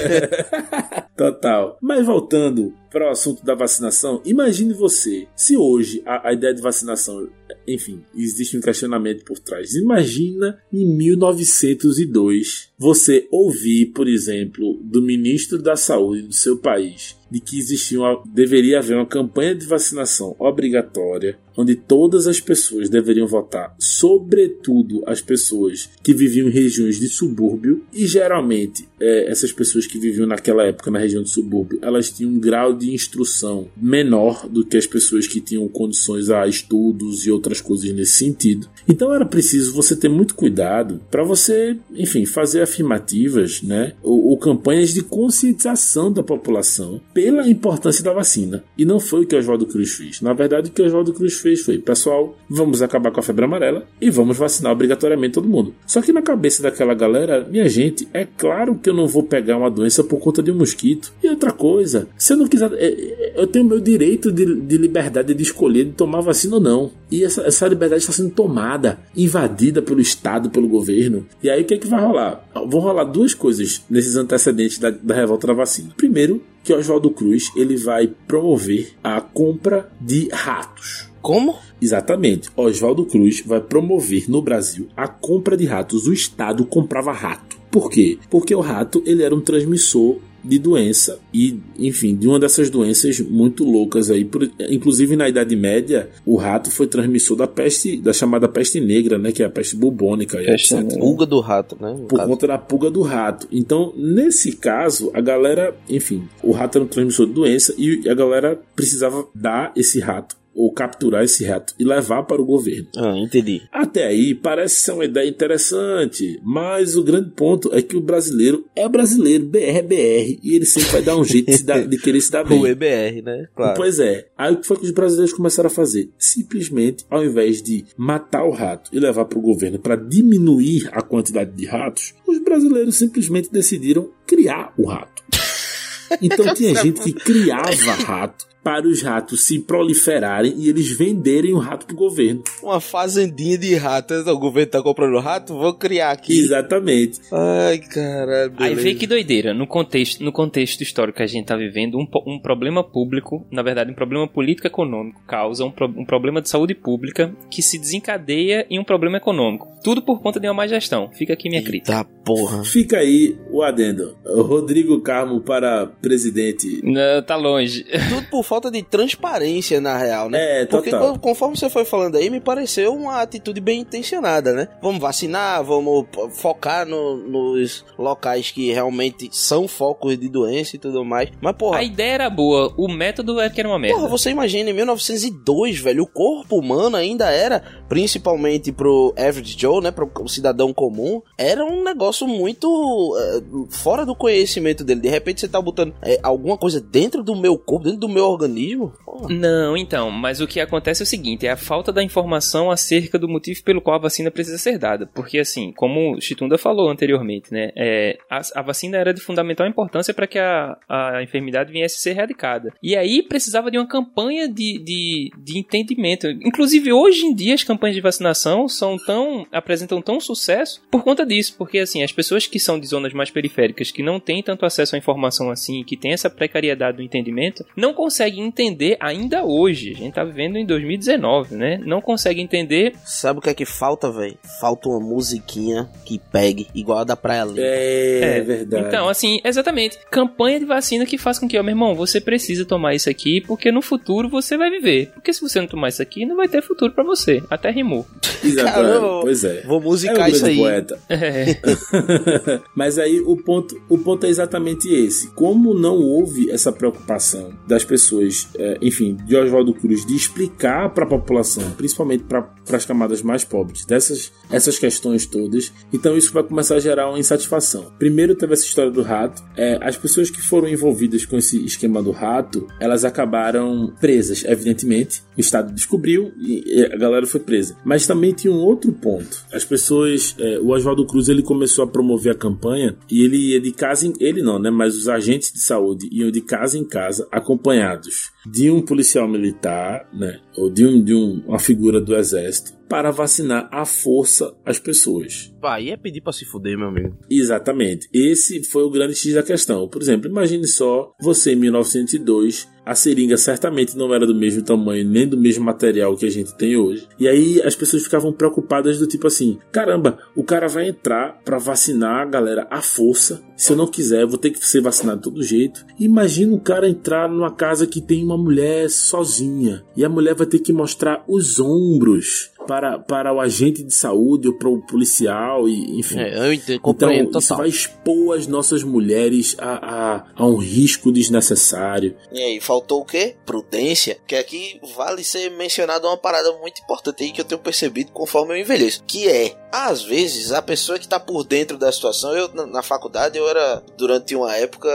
Total. Mas voltando para o assunto da vacinação, imagine você, se hoje a, a ideia de vacinação, enfim, existe um questionamento por trás. Imagina em 1902 você ouvir, por exemplo, do ministro da Saúde do seu país de que existia uma, deveria haver uma campanha de vacinação obrigatória, onde todas as pessoas deveriam votar, sobretudo as pessoas que viviam em regiões de subúrbio, e geralmente é, essas pessoas que viviam naquela época na região de subúrbio, elas tinham um grau de instrução menor do que as pessoas que tinham condições a estudos e outras coisas nesse sentido. Então era preciso você ter muito cuidado para você, enfim, fazer afirmativas, né, ou, ou campanhas de conscientização da população pela importância da vacina. E não foi o que Oswaldo Cruz fez. Na verdade, o que Oswaldo Cruz fez foi: pessoal, vamos acabar com a febre amarela e vamos vacinar obrigatoriamente todo mundo. Só que na cabeça daquela galera, minha gente, é claro que eu não vou pegar uma doença por conta de um mosquito. E outra coisa, se eu não quiser, é, é, eu tenho meu direito de, de liberdade de escolher de tomar vacina ou não. E essa, essa liberdade está sendo tomada, invadida pelo Estado, pelo governo. E aí o que é que vai rolar? Vão rolar duas coisas nesses antecedentes da, da revolta da vacina. Primeiro, que Oswaldo Cruz ele vai promover a compra de ratos. Como? Exatamente. Oswaldo Cruz vai promover no Brasil a compra de ratos. O Estado comprava rato. Por quê? Porque o rato ele era um transmissor de doença e, enfim, de uma dessas doenças muito loucas aí. Inclusive na Idade Média, o rato foi transmissor da peste, da chamada peste negra, né, que é a peste bubônica. Peste etc. pulga do rato, né? Por conta da pulga do rato. Então, nesse caso, a galera, enfim, o rato era um transmissor de doença e a galera precisava dar esse rato ou capturar esse rato e levar para o governo. Ah, entendi. Até aí parece ser uma ideia interessante, mas o grande ponto é que o brasileiro é brasileiro, BR é BR, e ele sempre vai dar um jeito de, se dar- de querer se dar bem. O EBR, né? Claro. Pois é. Aí o que foi que os brasileiros começaram a fazer? Simplesmente, ao invés de matar o rato e levar para o governo para diminuir a quantidade de ratos, os brasileiros simplesmente decidiram criar o rato. Então tinha gente que criava rato para os ratos se proliferarem e eles venderem o rato pro governo. Uma fazendinha de ratos. O governo tá comprando rato? Vou criar aqui. Exatamente. Ai, caralho. Aí vê que doideira. No contexto, no contexto histórico que a gente tá vivendo, um, um problema público, na verdade, um problema político-econômico, causa um, pro- um problema de saúde pública que se desencadeia em um problema econômico. Tudo por conta de uma má gestão. Fica aqui minha crítica. Tá porra. Fica aí o adendo. Rodrigo Carmo para presidente. Não, tá longe. Tudo por falta de transparência, na real, né? É, Porque total. conforme você foi falando aí, me pareceu uma atitude bem intencionada, né? Vamos vacinar, vamos focar no- nos locais que realmente são focos de doença e tudo mais. Mas, porra, A ideia era boa, o método é que era uma merda. Porra, você imagina, em 1902, velho, o corpo humano ainda era, principalmente pro average Joe, né, pro cidadão comum, era um negócio muito eh, fora do conhecimento dele. De repente você tá botando eh, alguma coisa dentro do meu corpo, dentro do meu organismo. Porra. Não, então, mas o que acontece é o seguinte, é a falta da informação acerca do motivo pelo qual a vacina precisa ser dada. Porque, assim, como o Chitunda falou anteriormente, né, é, a, a vacina era de fundamental importância para que a, a enfermidade viesse a ser erradicada. E aí precisava de uma campanha de, de, de entendimento. Inclusive, hoje em dia, as campanhas de vacinação são tão, apresentam tão sucesso por conta disso. Porque, assim, as pessoas que são de zonas mais periféricas, que não têm tanto acesso à informação assim, que têm essa precariedade do entendimento, não conseguem entender ainda hoje. A gente tá vivendo em 2019, né? Não conseguem entender. Sabe o que é que falta, velho? Falta uma musiquinha que pegue, igual a da Praia Limpa. É, verdade. Então, assim, exatamente. Campanha de vacina que faz com que, ó, meu irmão, você precisa tomar isso aqui, porque no futuro você vai viver. Porque se você não tomar isso aqui, não vai ter futuro pra você. Até rimou. Exatamente. Caramba, Pois é. Vou É musicar um isso aí. poeta. É. Mas aí o ponto, o ponto é exatamente esse. Como não houve essa preocupação das pessoas, é, enfim, de Oswaldo Cruz, de explicar para a população, principalmente para as camadas mais pobres, dessas essas questões todas, então isso vai começar a gerar uma insatisfação. Primeiro teve essa história do rato. É, as pessoas que foram envolvidas com esse esquema do rato, elas acabaram presas, evidentemente. O Estado descobriu e e a galera foi presa. Mas também tinha um outro ponto. As pessoas, é, o Oswaldo Cruz ele começou a promover a campanha e ele ia de casa em, ele não, né? Mas os agentes de saúde iam de casa em casa acompanhados de um policial militar, né? Ou de, um, de um, uma figura do exército para vacinar à força as pessoas. Aí é pedir pra se fuder, meu amigo. Exatamente. Esse foi o grande X da questão. Por exemplo, imagine só você em 1902 a seringa certamente não era do mesmo tamanho nem do mesmo material que a gente tem hoje. E aí as pessoas ficavam preocupadas do tipo assim: caramba, o cara vai entrar para vacinar a galera à força. Se eu não quiser, vou ter que ser vacinado de todo jeito. Imagina um cara entrar numa casa que tem uma mulher sozinha e a mulher vai ter que mostrar os ombros para, para o agente de saúde ou para o policial, e, enfim. É, eu entendo, então, isso total. vai expor as nossas mulheres a, a, a um risco desnecessário. E aí, faltou o quê? Prudência. Que aqui vale ser mencionado uma parada muito importante aí que eu tenho percebido conforme eu envelheço. Que é, às vezes, a pessoa que tá por dentro da situação, eu na, na faculdade, eu era, durante uma época,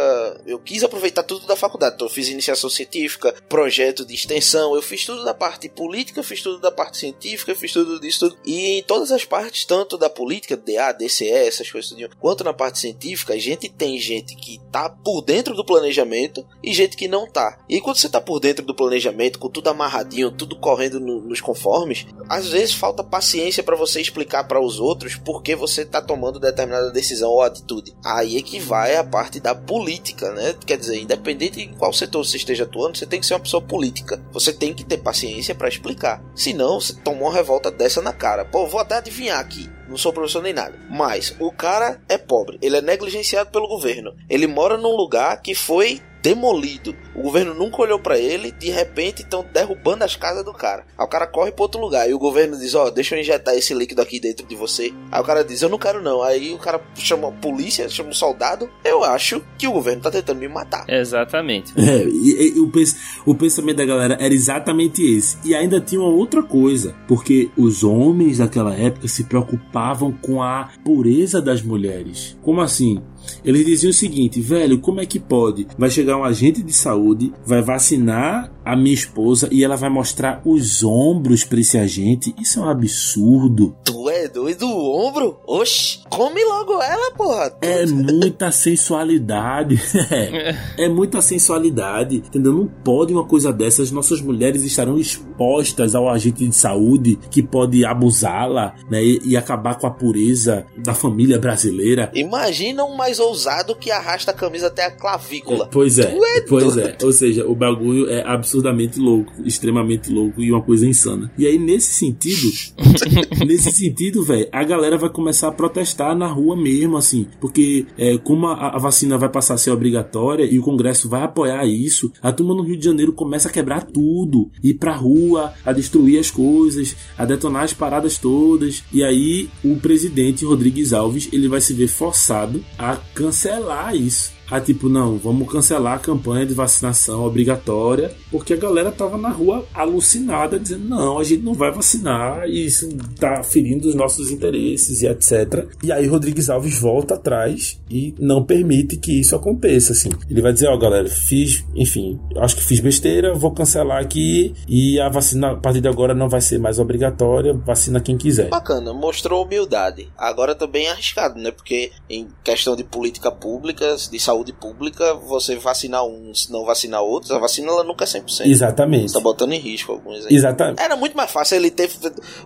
eu quis aproveitar tudo da faculdade. Então, eu fiz iniciação científica, projeto de extensão, eu fiz tudo da parte política, eu fiz tudo da parte científica, fiz tudo disso tudo. E em todas as partes, tanto da política, DA, DCE, essas coisas, tudinho, quanto na parte científica, a gente tem gente que tá por dentro do planejamento e gente que não tá. E quando você tá por dentro do planejamento, com tudo amarradinho, tudo correndo no- nos conformes, às vezes falta paciência pra você explicar para os outros por que você tá tomando determinada decisão ou atitude. Aí é que vai a parte da política, né? Quer dizer, independente em qual setor você esteja atuando, você tem que ser uma pessoa política. Você tem que ter paciência pra explicar. Senão, você tomou uma revolta dessa na cara. Pô, vou até adivinhar aqui. Não sou professor nem nada. Mas o cara é pobre. Ele é negligenciado pelo governo. Ele mora num lugar que foi demolido. O governo nunca olhou pra ele, de repente estão derrubando as casas do cara. Aí o cara corre pra outro lugar e o governo diz: Ó, deixa eu injetar esse líquido aqui dentro de você. Aí o cara diz: Eu não quero não. Aí o cara chama a polícia, chama um soldado. Eu acho que o governo tá tentando me matar. Exatamente. É, e, e o, pens- o pensamento da galera era exatamente esse. E ainda tinha uma outra coisa, porque os homens daquela época se preocupavam com a pureza das mulheres. Como assim? Eles diziam o seguinte, velho, como é que pode? Vai chegar um agente de saúde, vai vacinar a minha esposa e ela vai mostrar os ombros pra esse agente? Isso é um absurdo. Tu é doido do ombro? Oxi, come logo ela, porra. É muita sensualidade. é, é muita sensualidade. Entendeu? Não pode uma coisa dessas. Nossas mulheres estarão expostas ao agente de saúde que pode abusá-la né, e, e acabar com a pureza da família brasileira. Imagina um mais ousado que arrasta a camisa até a clavícula. Pois é, é pois doido. é. Ou seja, o bagulho é absurdamente louco, extremamente louco e uma coisa insana. E aí, nesse sentido, nesse sentido, velho, a galera vai começar a protestar na rua mesmo, assim, porque é, como a, a vacina vai passar a ser obrigatória e o Congresso vai apoiar isso, a turma no Rio de Janeiro começa a quebrar tudo, ir pra rua, a destruir as coisas, a detonar as paradas todas. E aí, o presidente Rodrigues Alves ele vai se ver forçado a cancelar isso. Ah, tipo, não, vamos cancelar a campanha de vacinação obrigatória, porque a galera tava na rua alucinada, dizendo, não, a gente não vai vacinar, e isso tá ferindo os nossos interesses e etc. E aí Rodrigues Alves volta atrás e não permite que isso aconteça, assim. Ele vai dizer, ó, galera, fiz, enfim, acho que fiz besteira, vou cancelar aqui, e a vacina, a partir de agora, não vai ser mais obrigatória, vacina quem quiser. Bacana, mostrou humildade. Agora também é arriscado, né? Porque em questão de política pública, de saúde pública, você vacinar uns, não vacinar outros, a vacina ela nunca é 100%. Exatamente. Tá botando em risco alguns aí. Exatamente. Era muito mais fácil ele ter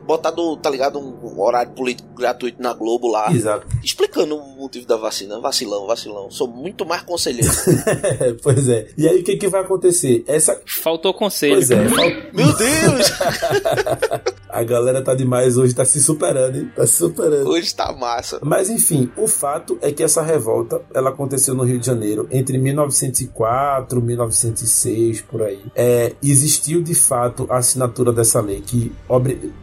botado, tá ligado, um horário político gratuito na Globo lá. Exato. Explicando o motivo da vacina. Vacilão, vacilão. Sou muito mais conselheiro. pois é. E aí o que, que vai acontecer? Essa. Faltou conselho. Pois é. fal- Meu Deus! A galera tá demais hoje, tá se superando, hein? Tá se superando. Hoje tá massa. Mas enfim, o fato é que essa revolta ela aconteceu no Rio de Janeiro entre 1904 e 1906 por aí. É, existiu de fato a assinatura dessa lei que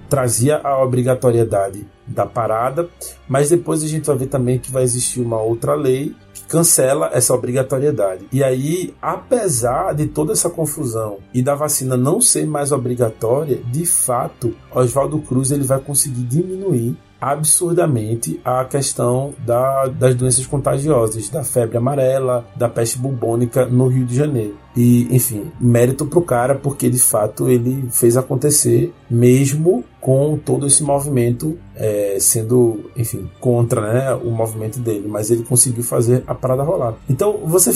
trazia a obrigatoriedade da parada, mas depois a gente vai ver também que vai existir uma outra lei cancela essa obrigatoriedade. E aí, apesar de toda essa confusão e da vacina não ser mais obrigatória, de fato, Oswaldo Cruz ele vai conseguir diminuir absurdamente a questão da, das doenças contagiosas, da febre amarela, da peste bubônica no Rio de Janeiro. E, enfim, mérito pro cara, porque de fato ele fez acontecer, mesmo com todo esse movimento é, sendo, enfim, contra né, o movimento dele, mas ele conseguiu fazer a parada rolar. Então, você,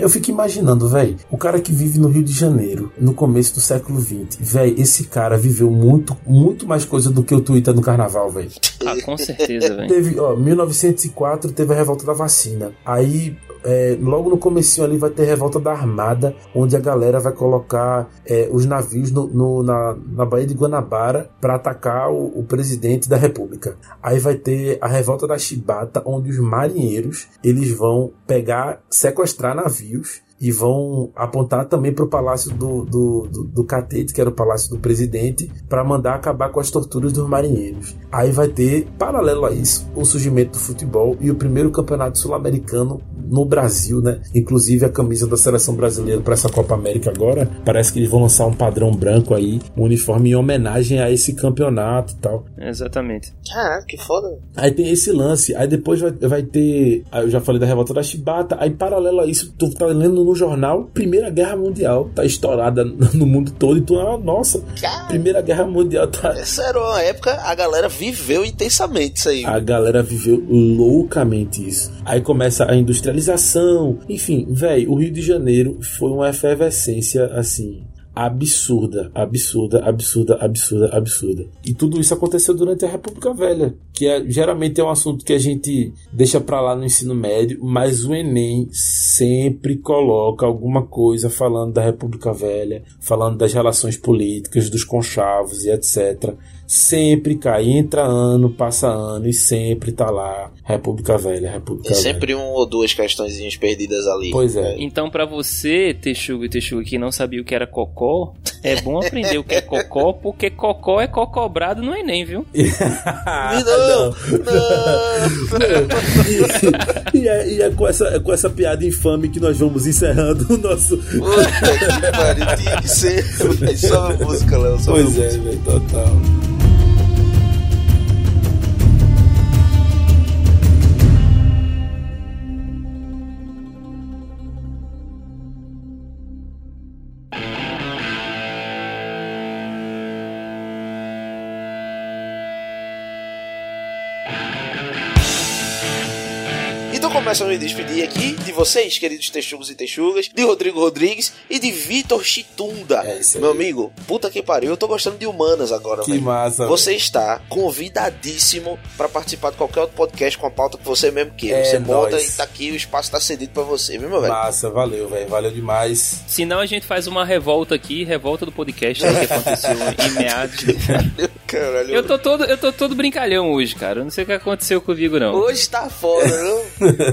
Eu fico imaginando, velho, o cara que vive no Rio de Janeiro, no começo do século XX, velho, esse cara viveu muito, muito mais coisa do que o Twitter no carnaval, velho. Ah, com certeza, velho. Teve, ó, 1904 teve a revolta da vacina. Aí é, logo no comecinho ali vai ter revolta da Armada, onde a galera vai colocar é, os navios no, no, na, na Baía de Guanabara para atacar o, o, presidente da República. Aí vai ter a revolta da Chibata, onde os marinheiros eles vão pegar, sequestrar navios e vão apontar também para o palácio do, do, do, do, Catete, que era o palácio do presidente, para mandar acabar com as torturas dos marinheiros. Aí vai ter, paralelo a isso, o surgimento do futebol e o primeiro campeonato sul-americano no Brasil, né? Inclusive a camisa da seleção brasileira para essa Copa América agora, parece que eles vão lançar um padrão branco aí, um uniforme em homenagem a esse campeonato e tal. Exatamente. Caraca, que foda. Aí tem esse lance, aí depois vai, vai ter, eu já falei da revolta da Chibata, aí paralelo a isso, tu tá lendo no jornal, Primeira Guerra Mundial tá estourada no mundo todo, e tu, ah, nossa, Cara, Primeira Guerra Mundial tá... Essa era uma época, a galera viveu intensamente isso aí. A galera viveu loucamente isso. Aí começa a industrialização, enfim, velho, o Rio de Janeiro foi uma efervescência, assim, absurda, absurda, absurda, absurda, absurda. E tudo isso aconteceu durante a República Velha, que é, geralmente é um assunto que a gente deixa para lá no ensino médio, mas o Enem sempre coloca alguma coisa falando da República Velha, falando das relações políticas, dos conchavos e etc sempre cai, entra ano, passa ano e sempre tá lá República Velha, República Tem Velha. sempre um ou duas questõezinhas perdidas ali. Pois é. Então para você, Texugo e Texugo que não sabia o que era cocó, é bom aprender o que é cocó, porque cocó é cocobrado no Enem, viu? não, não. e, é, e é com, essa, é com essa piada infame que nós vamos encerrando o nosso. Puta que pariu, tinha que ser. Só a música, Léo. Pois é, velho, total. Começo a me despedir aqui de vocês, queridos texugos e texugas, de Rodrigo Rodrigues e de Vitor Chitunda. É isso aí. Meu amigo, puta que pariu, eu tô gostando de humanas agora, Que velho. massa. Você está convidadíssimo para participar de qualquer outro podcast com a pauta que você mesmo queira. É você nóis. e tá aqui, o espaço tá cedido para você, viu, meu velho? Massa, valeu, velho. Valeu demais. Senão a gente faz uma revolta aqui, revolta do podcast que aconteceu em meados. Caralho. Eu tô todo, eu tô todo brincalhão hoje, cara. Eu não sei o que aconteceu comigo não. Hoje tá foda, não?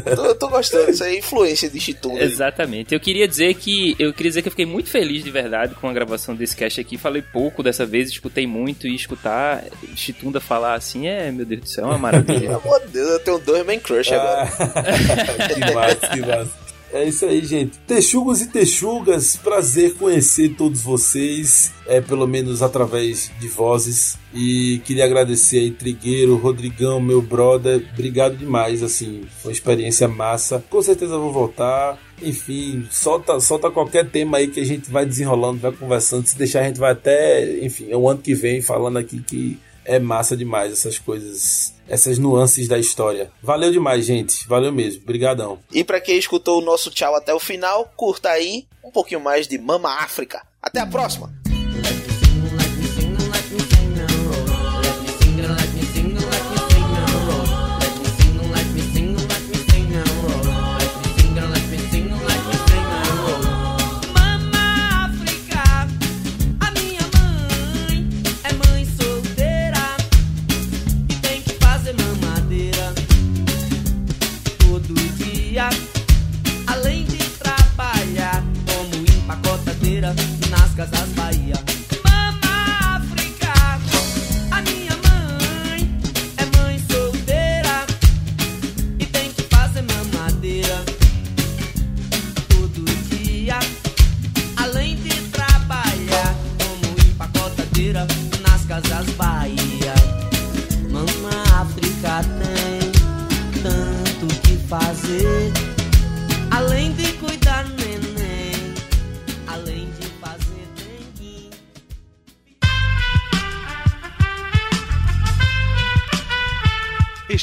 tô, eu tô gostando. Isso aí é influência de Chitunda. aí. Exatamente. Eu queria dizer que eu queria dizer que eu fiquei muito feliz de verdade com a gravação desse cast aqui. Falei pouco dessa vez, escutei muito e escutar Chitunda falar assim é, meu Deus do céu, é uma Pelo maravilha. amor de Deus, eu tenho dois man crush agora. Ah, que massa, que massa. É isso aí, gente. Texugos e texugas, prazer conhecer todos vocês, é pelo menos através de vozes. E queria agradecer aí, Trigueiro, Rodrigão, meu brother. Obrigado demais, assim, foi uma experiência massa. Com certeza vou voltar. Enfim, solta, solta qualquer tema aí que a gente vai desenrolando, vai conversando. Se deixar, a gente vai até, enfim, é o ano que vem falando aqui que é massa demais essas coisas, essas nuances da história. Valeu demais, gente. Valeu mesmo. Obrigadão. E pra quem escutou o nosso tchau até o final, curta aí um pouquinho mais de Mama África. Até a próxima! Nas casas